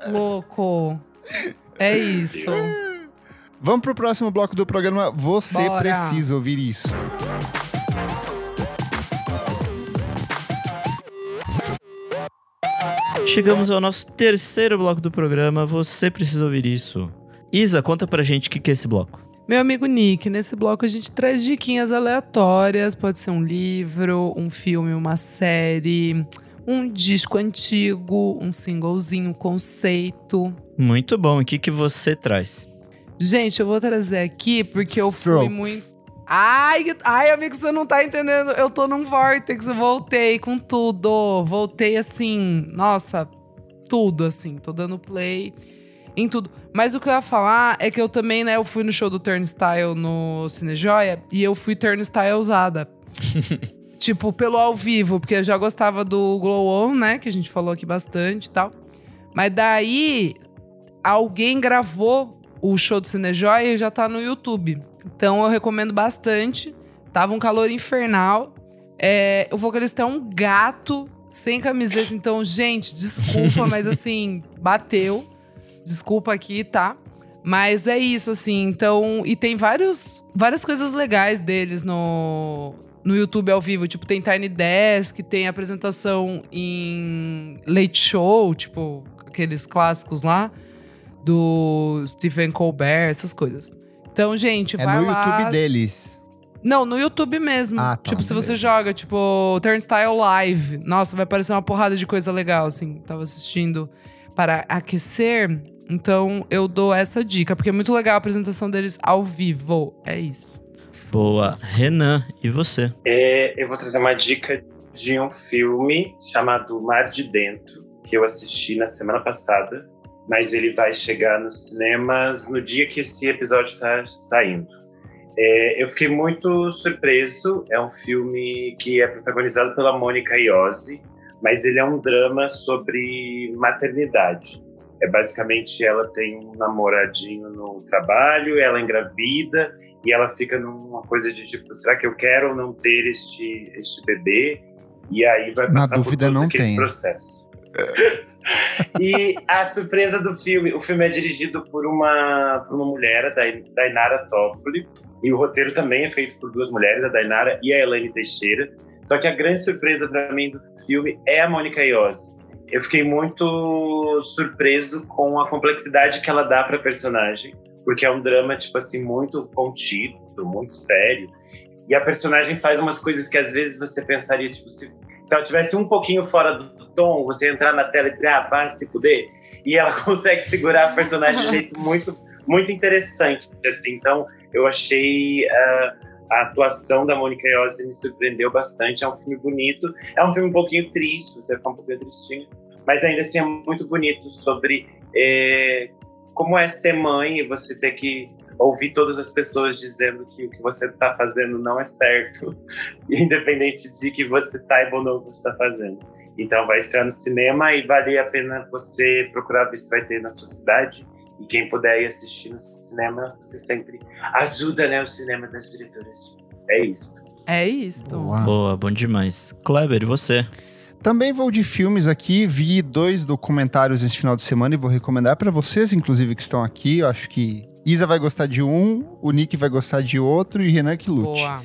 Louco. É isso. Vamos pro próximo bloco do programa. Você Bora. precisa ouvir isso. Chegamos ao nosso terceiro bloco do programa. Você precisa ouvir isso. Isa, conta pra gente o que que é esse bloco. Meu amigo Nick, nesse bloco a gente traz diquinhas aleatórias. Pode ser um livro, um filme, uma série, um disco antigo, um singlezinho, um conceito. Muito bom. E o que, que você traz? Gente, eu vou trazer aqui porque eu fui Strokes. muito. Ai, ai, amigo, você não tá entendendo. Eu tô num vortex, eu voltei com tudo. Voltei assim, nossa, tudo assim. Tô dando play em tudo. Mas o que eu ia falar é que eu também, né, eu fui no show do Turnstile no Cinejoia e eu fui Turnstile usada. tipo, pelo ao vivo, porque eu já gostava do Glow On, né, que a gente falou aqui bastante e tal. Mas daí alguém gravou o show do Cinejoia e já tá no YouTube. Então eu recomendo bastante. Tava um calor infernal. É, o vocalista é um gato sem camiseta. Então, gente, desculpa, mas assim, bateu. Desculpa aqui, tá? Mas é isso, assim. Então, e tem vários, várias coisas legais deles no, no YouTube ao vivo. Tipo, tem Tiny Desk, tem apresentação em Late Show, tipo, aqueles clássicos lá. do Stephen Colbert, essas coisas. Então, gente, É vai no lá. YouTube deles. Não, no YouTube mesmo. Ah, tá, tipo, se você joga, tipo, Turnstile Live, nossa, vai aparecer uma porrada de coisa legal, assim. Tava assistindo para aquecer. Então, eu dou essa dica, porque é muito legal a apresentação deles ao vivo. É isso. Boa. Renan, e você? É, eu vou trazer uma dica de um filme chamado Mar de Dentro, que eu assisti na semana passada, mas ele vai chegar nos cinemas no dia que esse episódio está saindo. É, eu fiquei muito surpreso. É um filme que é protagonizado pela Mônica Iose, mas ele é um drama sobre maternidade. É basicamente ela tem um namoradinho no trabalho, ela engravida e ela fica numa coisa de tipo, será que eu quero ou não ter este este bebê? E aí vai Na passar por dúvida, todos não aqueles tenha. processos. e a surpresa do filme, o filme é dirigido por uma, por uma mulher, a Dai- Dainara Toffoli, e o roteiro também é feito por duas mulheres, a Dainara e a Elaine Teixeira. Só que a grande surpresa para mim do filme é a Mônica Iose. Eu fiquei muito surpreso com a complexidade que ela dá para personagem, porque é um drama tipo assim muito contido, muito sério. E a personagem faz umas coisas que às vezes você pensaria tipo se, se ela tivesse um pouquinho fora do tom, você entrar na tela e dizer ah, vai se fuder, e ela consegue segurar a personagem de um jeito muito muito interessante, assim. Então, eu achei ah, a atuação da Mônica Iose me surpreendeu bastante. É um filme bonito, é um filme um pouquinho triste, você fica um pouquinho tristinho, mas ainda assim é muito bonito sobre eh, como é ser mãe e você ter que ouvir todas as pessoas dizendo que o que você está fazendo não é certo, independente de que você saiba ou não o que você está fazendo. Então vai estrear no cinema e vale a pena você procurar ver se vai ter na sua cidade. E quem puder ir assistir no cinema, você sempre ajuda né, o cinema das diretoras. É isso. É isso. Boa. Boa, bom demais. Kleber, e você? Também vou de filmes aqui, vi dois documentários esse final de semana e vou recomendar para vocês, inclusive, que estão aqui. Eu acho que Isa vai gostar de um, o Nick vai gostar de outro e Renan que lute. Boa.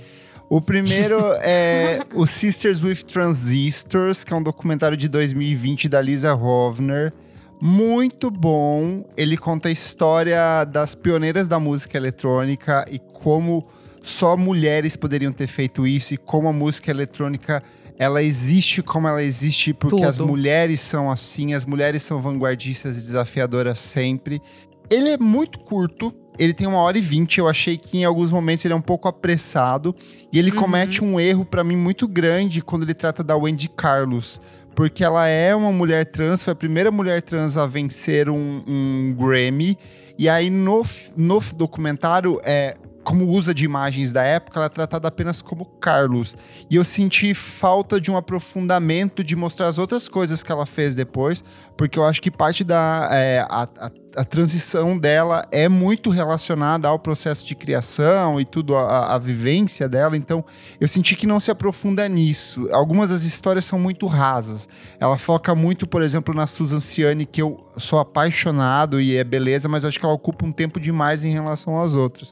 O primeiro é o Sisters with Transistors, que é um documentário de 2020 da Lisa Rovner. Muito bom. Ele conta a história das pioneiras da música eletrônica e como só mulheres poderiam ter feito isso e como a música eletrônica ela existe como ela existe porque Tudo. as mulheres são assim, as mulheres são vanguardistas e desafiadoras sempre. Ele é muito curto, ele tem uma hora e vinte. Eu achei que em alguns momentos ele é um pouco apressado. E ele Uhum. comete um erro pra mim muito grande quando ele trata da Wendy Carlos. Porque ela é uma mulher trans, foi a primeira mulher trans a vencer um, um Grammy. E aí no, no documentário, é, como usa de imagens da época, ela é tratada apenas como Carlos. E eu senti falta de um aprofundamento de mostrar as outras coisas que ela fez depois, porque eu acho que parte da é, a, a- a transição dela é muito relacionada ao processo de criação e tudo, a, a vivência dela. Então, eu senti que não se aprofunda nisso. Algumas das histórias são muito rasas. Ela foca muito, por exemplo, na Susan Ciani, que eu sou apaixonado e é beleza, mas acho que ela ocupa um tempo demais em relação às outras.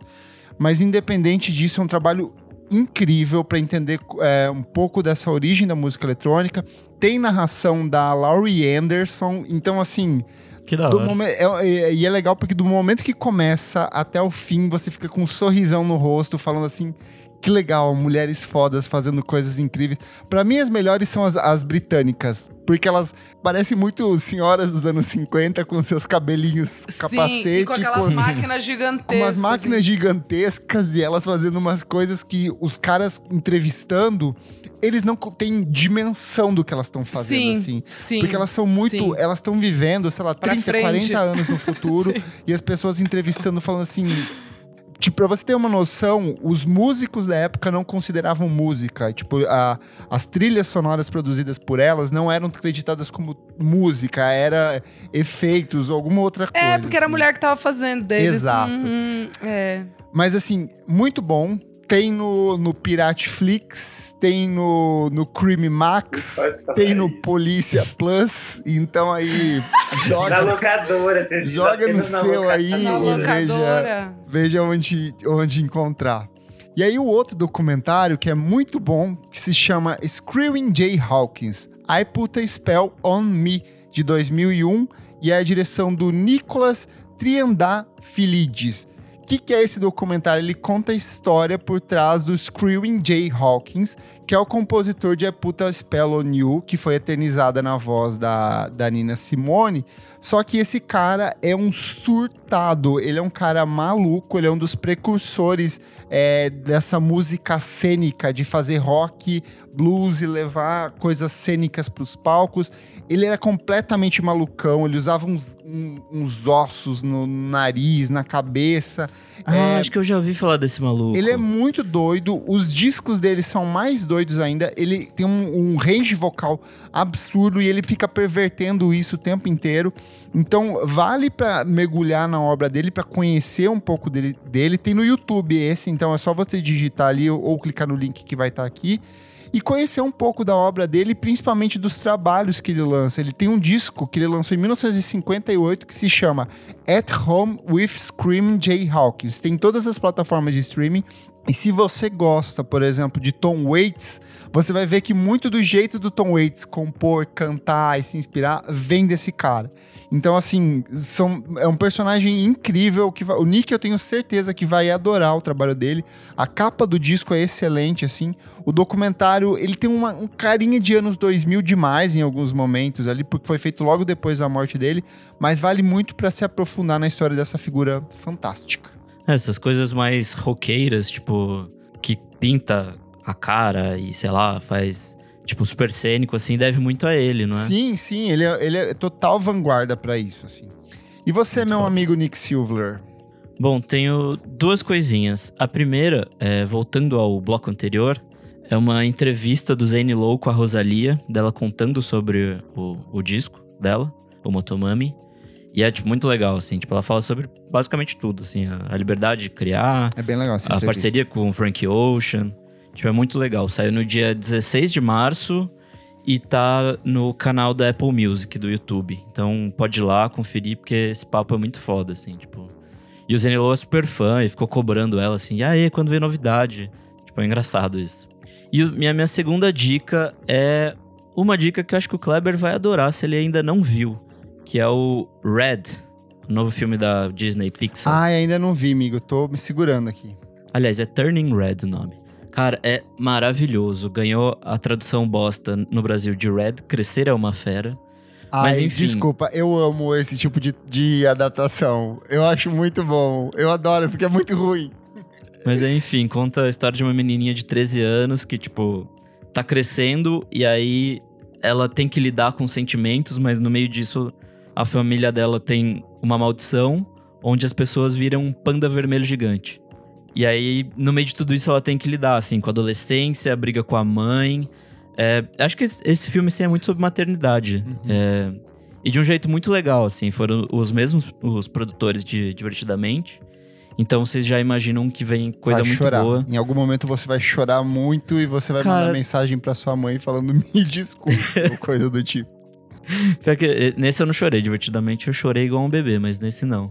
Mas independente disso, é um trabalho incrível para entender é, um pouco dessa origem da música eletrônica. Tem narração da Laurie Anderson, então assim, Que da hora. momen- é- é- e é legal porque do momento que começa até o fim, você fica com um sorrisão no rosto, falando assim. Que legal, mulheres fodas fazendo coisas incríveis. Pra mim, as melhores são as, as britânicas. Porque elas parecem muito senhoras dos anos 50, com seus cabelinhos capacete. Sim, e com aquelas com- máquinas gigantescas. com umas máquinas assim. gigantescas e elas fazendo umas coisas que os caras entrevistando, eles não têm dimensão do que elas estão fazendo, sim, assim. Sim. Porque elas são muito. sim. Elas estão vivendo, sei lá, Pra 30, frente. 40 anos no futuro. e as pessoas entrevistando, falando assim. Tipo, pra você ter uma noção, os músicos da época não consideravam música. Tipo, a- as trilhas sonoras produzidas por elas não eram acreditadas como música, era efeitos ou alguma outra coisa. É, porque era a assim. mulher que tava fazendo deles. Exato. Uhum, é. Mas assim, muito bom. Tem no, no Pirate Flix, tem no, no Creamy Max, tem no isso. Polícia Plus. Então aí, Na joga, locadora, vocês Joga no na seu aí Na e locadora. veja onde, onde encontrar. E aí o outro documentário que é muito bom, que se chama Screwing Jay Hawkins, I Put a Spell on Me, de 2001, e é a direção do Nicholas Triandá Filides. O que, que, é esse documentário? Ele conta a história por trás do Screaming Jay Hawkins, que é o compositor de A Puta Spell on You, que foi eternizada na voz da, da Nina Simone. Só que esse cara é um surtado, ele é um cara maluco, ele é um dos precursores é, dessa música cênica, de fazer rock, blues e levar coisas cênicas para os palcos. Ele era completamente malucão, ele usava uns, um, uns ossos no nariz, na cabeça. Ah, é, acho que eu já ouvi falar desse maluco. Ele é muito doido, os discos dele são mais doidos ainda. Ele tem um, um range vocal absurdo e ele fica pervertendo isso o tempo inteiro. Então, vale para mergulhar na obra dele, para conhecer um pouco dele, dele. Tem no YouTube esse, então é só você digitar ali ou, ou clicar no link que vai estar tá aqui e conhecer um pouco da obra dele, principalmente dos trabalhos que ele lança. Ele tem um disco que ele lançou em 1958 que se chama At Home with Screaming Jay Hawkins. Tem todas as plataformas de streaming. E se você gosta, por exemplo, de Tom Waits, você vai ver que muito do jeito do Tom Waits compor, cantar e se inspirar vem desse cara. Então, assim, são, é um personagem incrível. que O Nick, eu tenho certeza que vai adorar o trabalho dele. A capa do disco é excelente, assim. O documentário, ele tem uma, um carinha de anos 2000 demais em alguns momentos ali, porque foi feito logo depois da morte dele. Mas vale muito para se aprofundar na história dessa figura fantástica. Essas coisas mais roqueiras, tipo, que pinta a cara e, sei lá, faz tipo, super cênico, assim, deve muito a ele, não é? Sim, sim, ele é, ele é total vanguarda para isso, assim. E você, muito meu forte. amigo Nick Silver? Bom, tenho duas coisinhas. A primeira, é, voltando ao bloco anterior, é uma entrevista do Zane Lowe com a Rosalia, dela contando sobre o, o disco dela, o Motomami. E é, tipo, muito legal, assim. Tipo, ela fala sobre basicamente tudo, assim. A, a liberdade de criar. É bem legal, A parceria com o Frank Ocean. Tipo, é muito legal. Saiu no dia 16 de março e tá no canal da Apple Music do YouTube. Então pode ir lá conferir, porque esse papo é muito foda, assim, tipo. E o Zenilo é super fã e ficou cobrando ela assim, e aí, quando vem novidade? Tipo, é engraçado isso. E minha, minha segunda dica é uma dica que eu acho que o Kleber vai adorar se ele ainda não viu, que é o Red, o novo filme da Disney Pixar. Ah, ainda não vi, amigo. Tô me segurando aqui. Aliás, é Turning Red o nome. Cara, é maravilhoso. Ganhou a tradução bosta no Brasil de Red, Crescer é uma Fera. Ai, Mas enfim. Desculpa, eu amo esse tipo de, de adaptação. Eu acho muito bom. Eu adoro, porque é muito ruim. Mas enfim, conta a história de uma menininha de 13 anos que, tipo, tá crescendo e aí ela tem que lidar com sentimentos, mas no meio disso a família dela tem uma maldição onde as pessoas viram um panda vermelho gigante. E aí, no meio de tudo isso, ela tem que lidar, assim, com a adolescência, a briga com a mãe. É, acho que esse filme, assim, é muito sobre maternidade. Uhum. É, e de um jeito muito legal, assim. Foram os mesmos os produtores de Divertidamente. Então vocês já imaginam que vem coisa vai muito chorar. boa. Em algum momento você vai chorar muito e você vai Cara... mandar mensagem para sua mãe falando me desculpe, ou coisa do tipo. Pior que eh, nesse eu não chorei, divertidamente eu chorei igual um bebê, mas nesse não.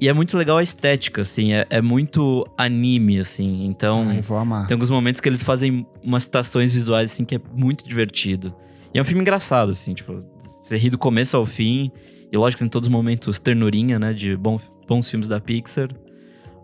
E é muito legal a estética, assim, é, é muito anime, assim. Então, Ai, vou amar. tem alguns momentos que eles fazem umas citações visuais, assim, que é muito divertido. E é um filme engraçado, assim, tipo, você ri do começo ao fim. E lógico, tem todos os momentos ternurinha, né, de bons, bons filmes da Pixar.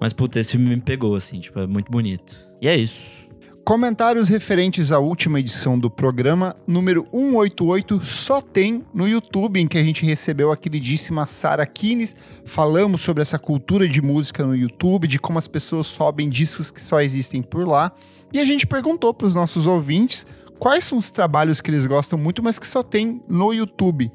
Mas, puta, esse filme me pegou, assim, tipo, é muito bonito. E é isso. Comentários referentes à última edição do programa, número 188, só tem no YouTube, em que a gente recebeu a queridíssima Sara Kines. Falamos sobre essa cultura de música no YouTube, de como as pessoas sobem discos que só existem por lá. E a gente perguntou para os nossos ouvintes quais são os trabalhos que eles gostam muito, mas que só tem no YouTube.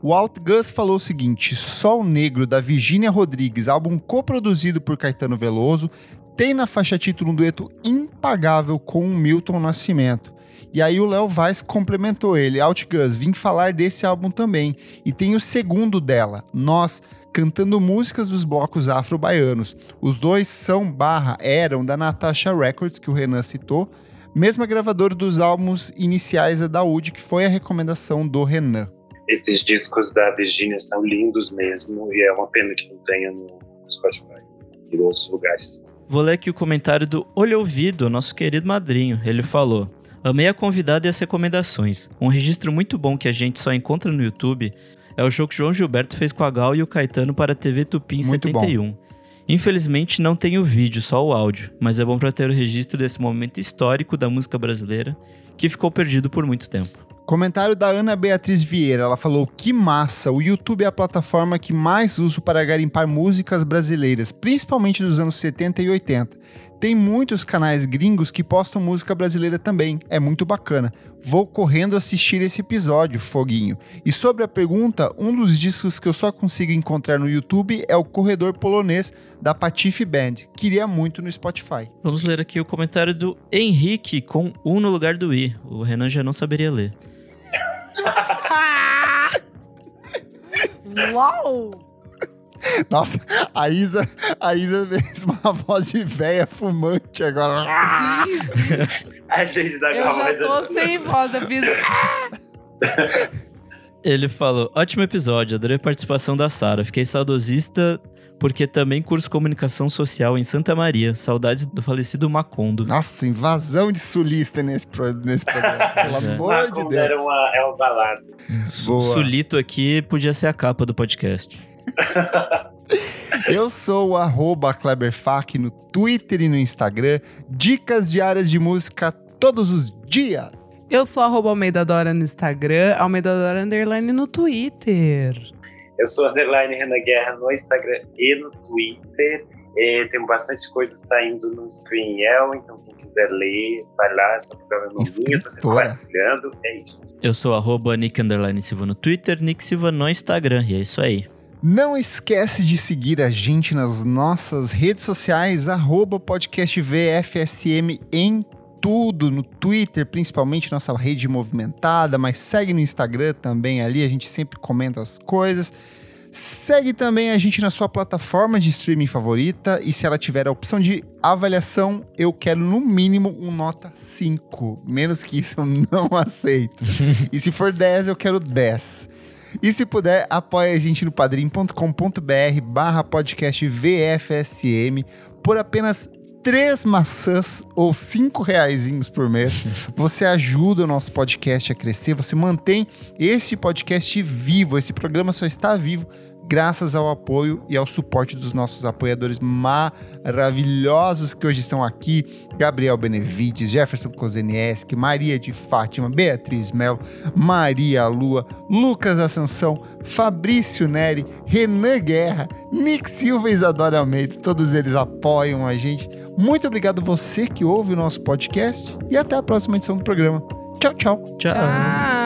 O Alt Gus falou o seguinte: Sol Negro, da Virginia Rodrigues, álbum coproduzido por Caetano Veloso, tem na faixa título um dueto impagável com o Milton Nascimento. E aí o Léo Vaz complementou ele, Outgus, vim falar desse álbum também. E tem o segundo dela, Nós, cantando músicas dos blocos afro-baianos. Os dois são barra eram da Natasha Records, que o Renan citou, mesma gravadora dos álbuns iniciais da Daoud, que foi a recomendação do Renan. Esses discos da Virginia são lindos mesmo, e é uma pena que não tenha no Spotify e em outros lugares. Vou ler aqui o comentário do Olho Ouvido, nosso querido madrinho. Ele falou: Amei a convidada e as recomendações. Um registro muito bom que a gente só encontra no YouTube É o show que João Gilberto fez com a Gal e o Caetano para a TV Tupi em Muito 71. Infelizmente não tem o vídeo, só o áudio, mas é bom para ter o registro desse momento histórico da música brasileira que ficou perdido por muito tempo. Comentário da Ana Beatriz Vieira. Ela falou: Que massa! O YouTube é a plataforma que mais uso para garimpar músicas brasileiras, principalmente dos anos 70 e 80. Tem muitos canais gringos que postam música brasileira também. É muito bacana. Vou correndo assistir esse episódio, Foguinho. E sobre a pergunta, um dos discos que eu só consigo encontrar no YouTube é o Corredor Polonês da Patife Band. Queria muito no Spotify. Vamos ler aqui o comentário do Henrique com um no lugar do i. O Renan já não saberia ler. Uau! Nossa, a Isa, a Isa fez uma voz de véia fumante agora. Sim, sim. A gente dá Eu já tô sem voz, eu fiz. Ele falou: ótimo episódio, adorei a participação da Sara. Fiquei saudosista porque também curso comunicação social em Santa Maria. Saudades do falecido Macondo. Nossa, invasão de sulista nesse, pro- nesse programa. Pelo é. amor de Deus. Era uma, é uma balada. Boa. Sulito aqui podia ser a capa do podcast. Eu sou o arroba Kleberfac no Twitter e no Instagram. Dicas diárias de música todos os dias. Eu sou arroba Almeida Dora no Instagram, Almeida Dora Underline no Twitter. Eu sou underline Renan Guerra no Instagram e no Twitter. E tem bastante coisa saindo no Screenel, então quem quiser ler, vai lá, esse programa é novinho, tô sempre compartilhando. É isso. Eu sou arroba Nick Underline Silva no Twitter, Nick Silva no Instagram. E é isso aí. Não esquece de seguir a gente nas nossas redes sociais, arroba podcast VFSM em tudo, no Twitter, principalmente nossa rede movimentada, mas segue no Instagram também ali, a gente sempre comenta as coisas. Segue também a gente na sua plataforma de streaming favorita e se ela tiver a opção de avaliação, eu quero no mínimo um nota 5. Menos que isso eu não aceito. e se for 10, eu quero 10. E se puder, apoie a gente no padrim.com.br barra podcast VFSM por apenas três maçãs ou cinco reaisinhos por mês. Você ajuda o nosso podcast a crescer, você mantém este podcast vivo. Esse programa só está vivo graças ao apoio e ao suporte dos nossos apoiadores maravilhosos que hoje estão aqui: Gabriel Benevides, Jefferson Kozenieski, Maria de Fátima, Beatriz Melo, Maria Lua, Lucas Ascensão, Fabrício Neri, Renan Guerra, Nick Silva e Isadora Almeida. Todos eles apoiam a gente. Muito obrigado você que ouve o nosso podcast e até a próxima edição do programa. Tchau, tchau. Tchau. Tchau.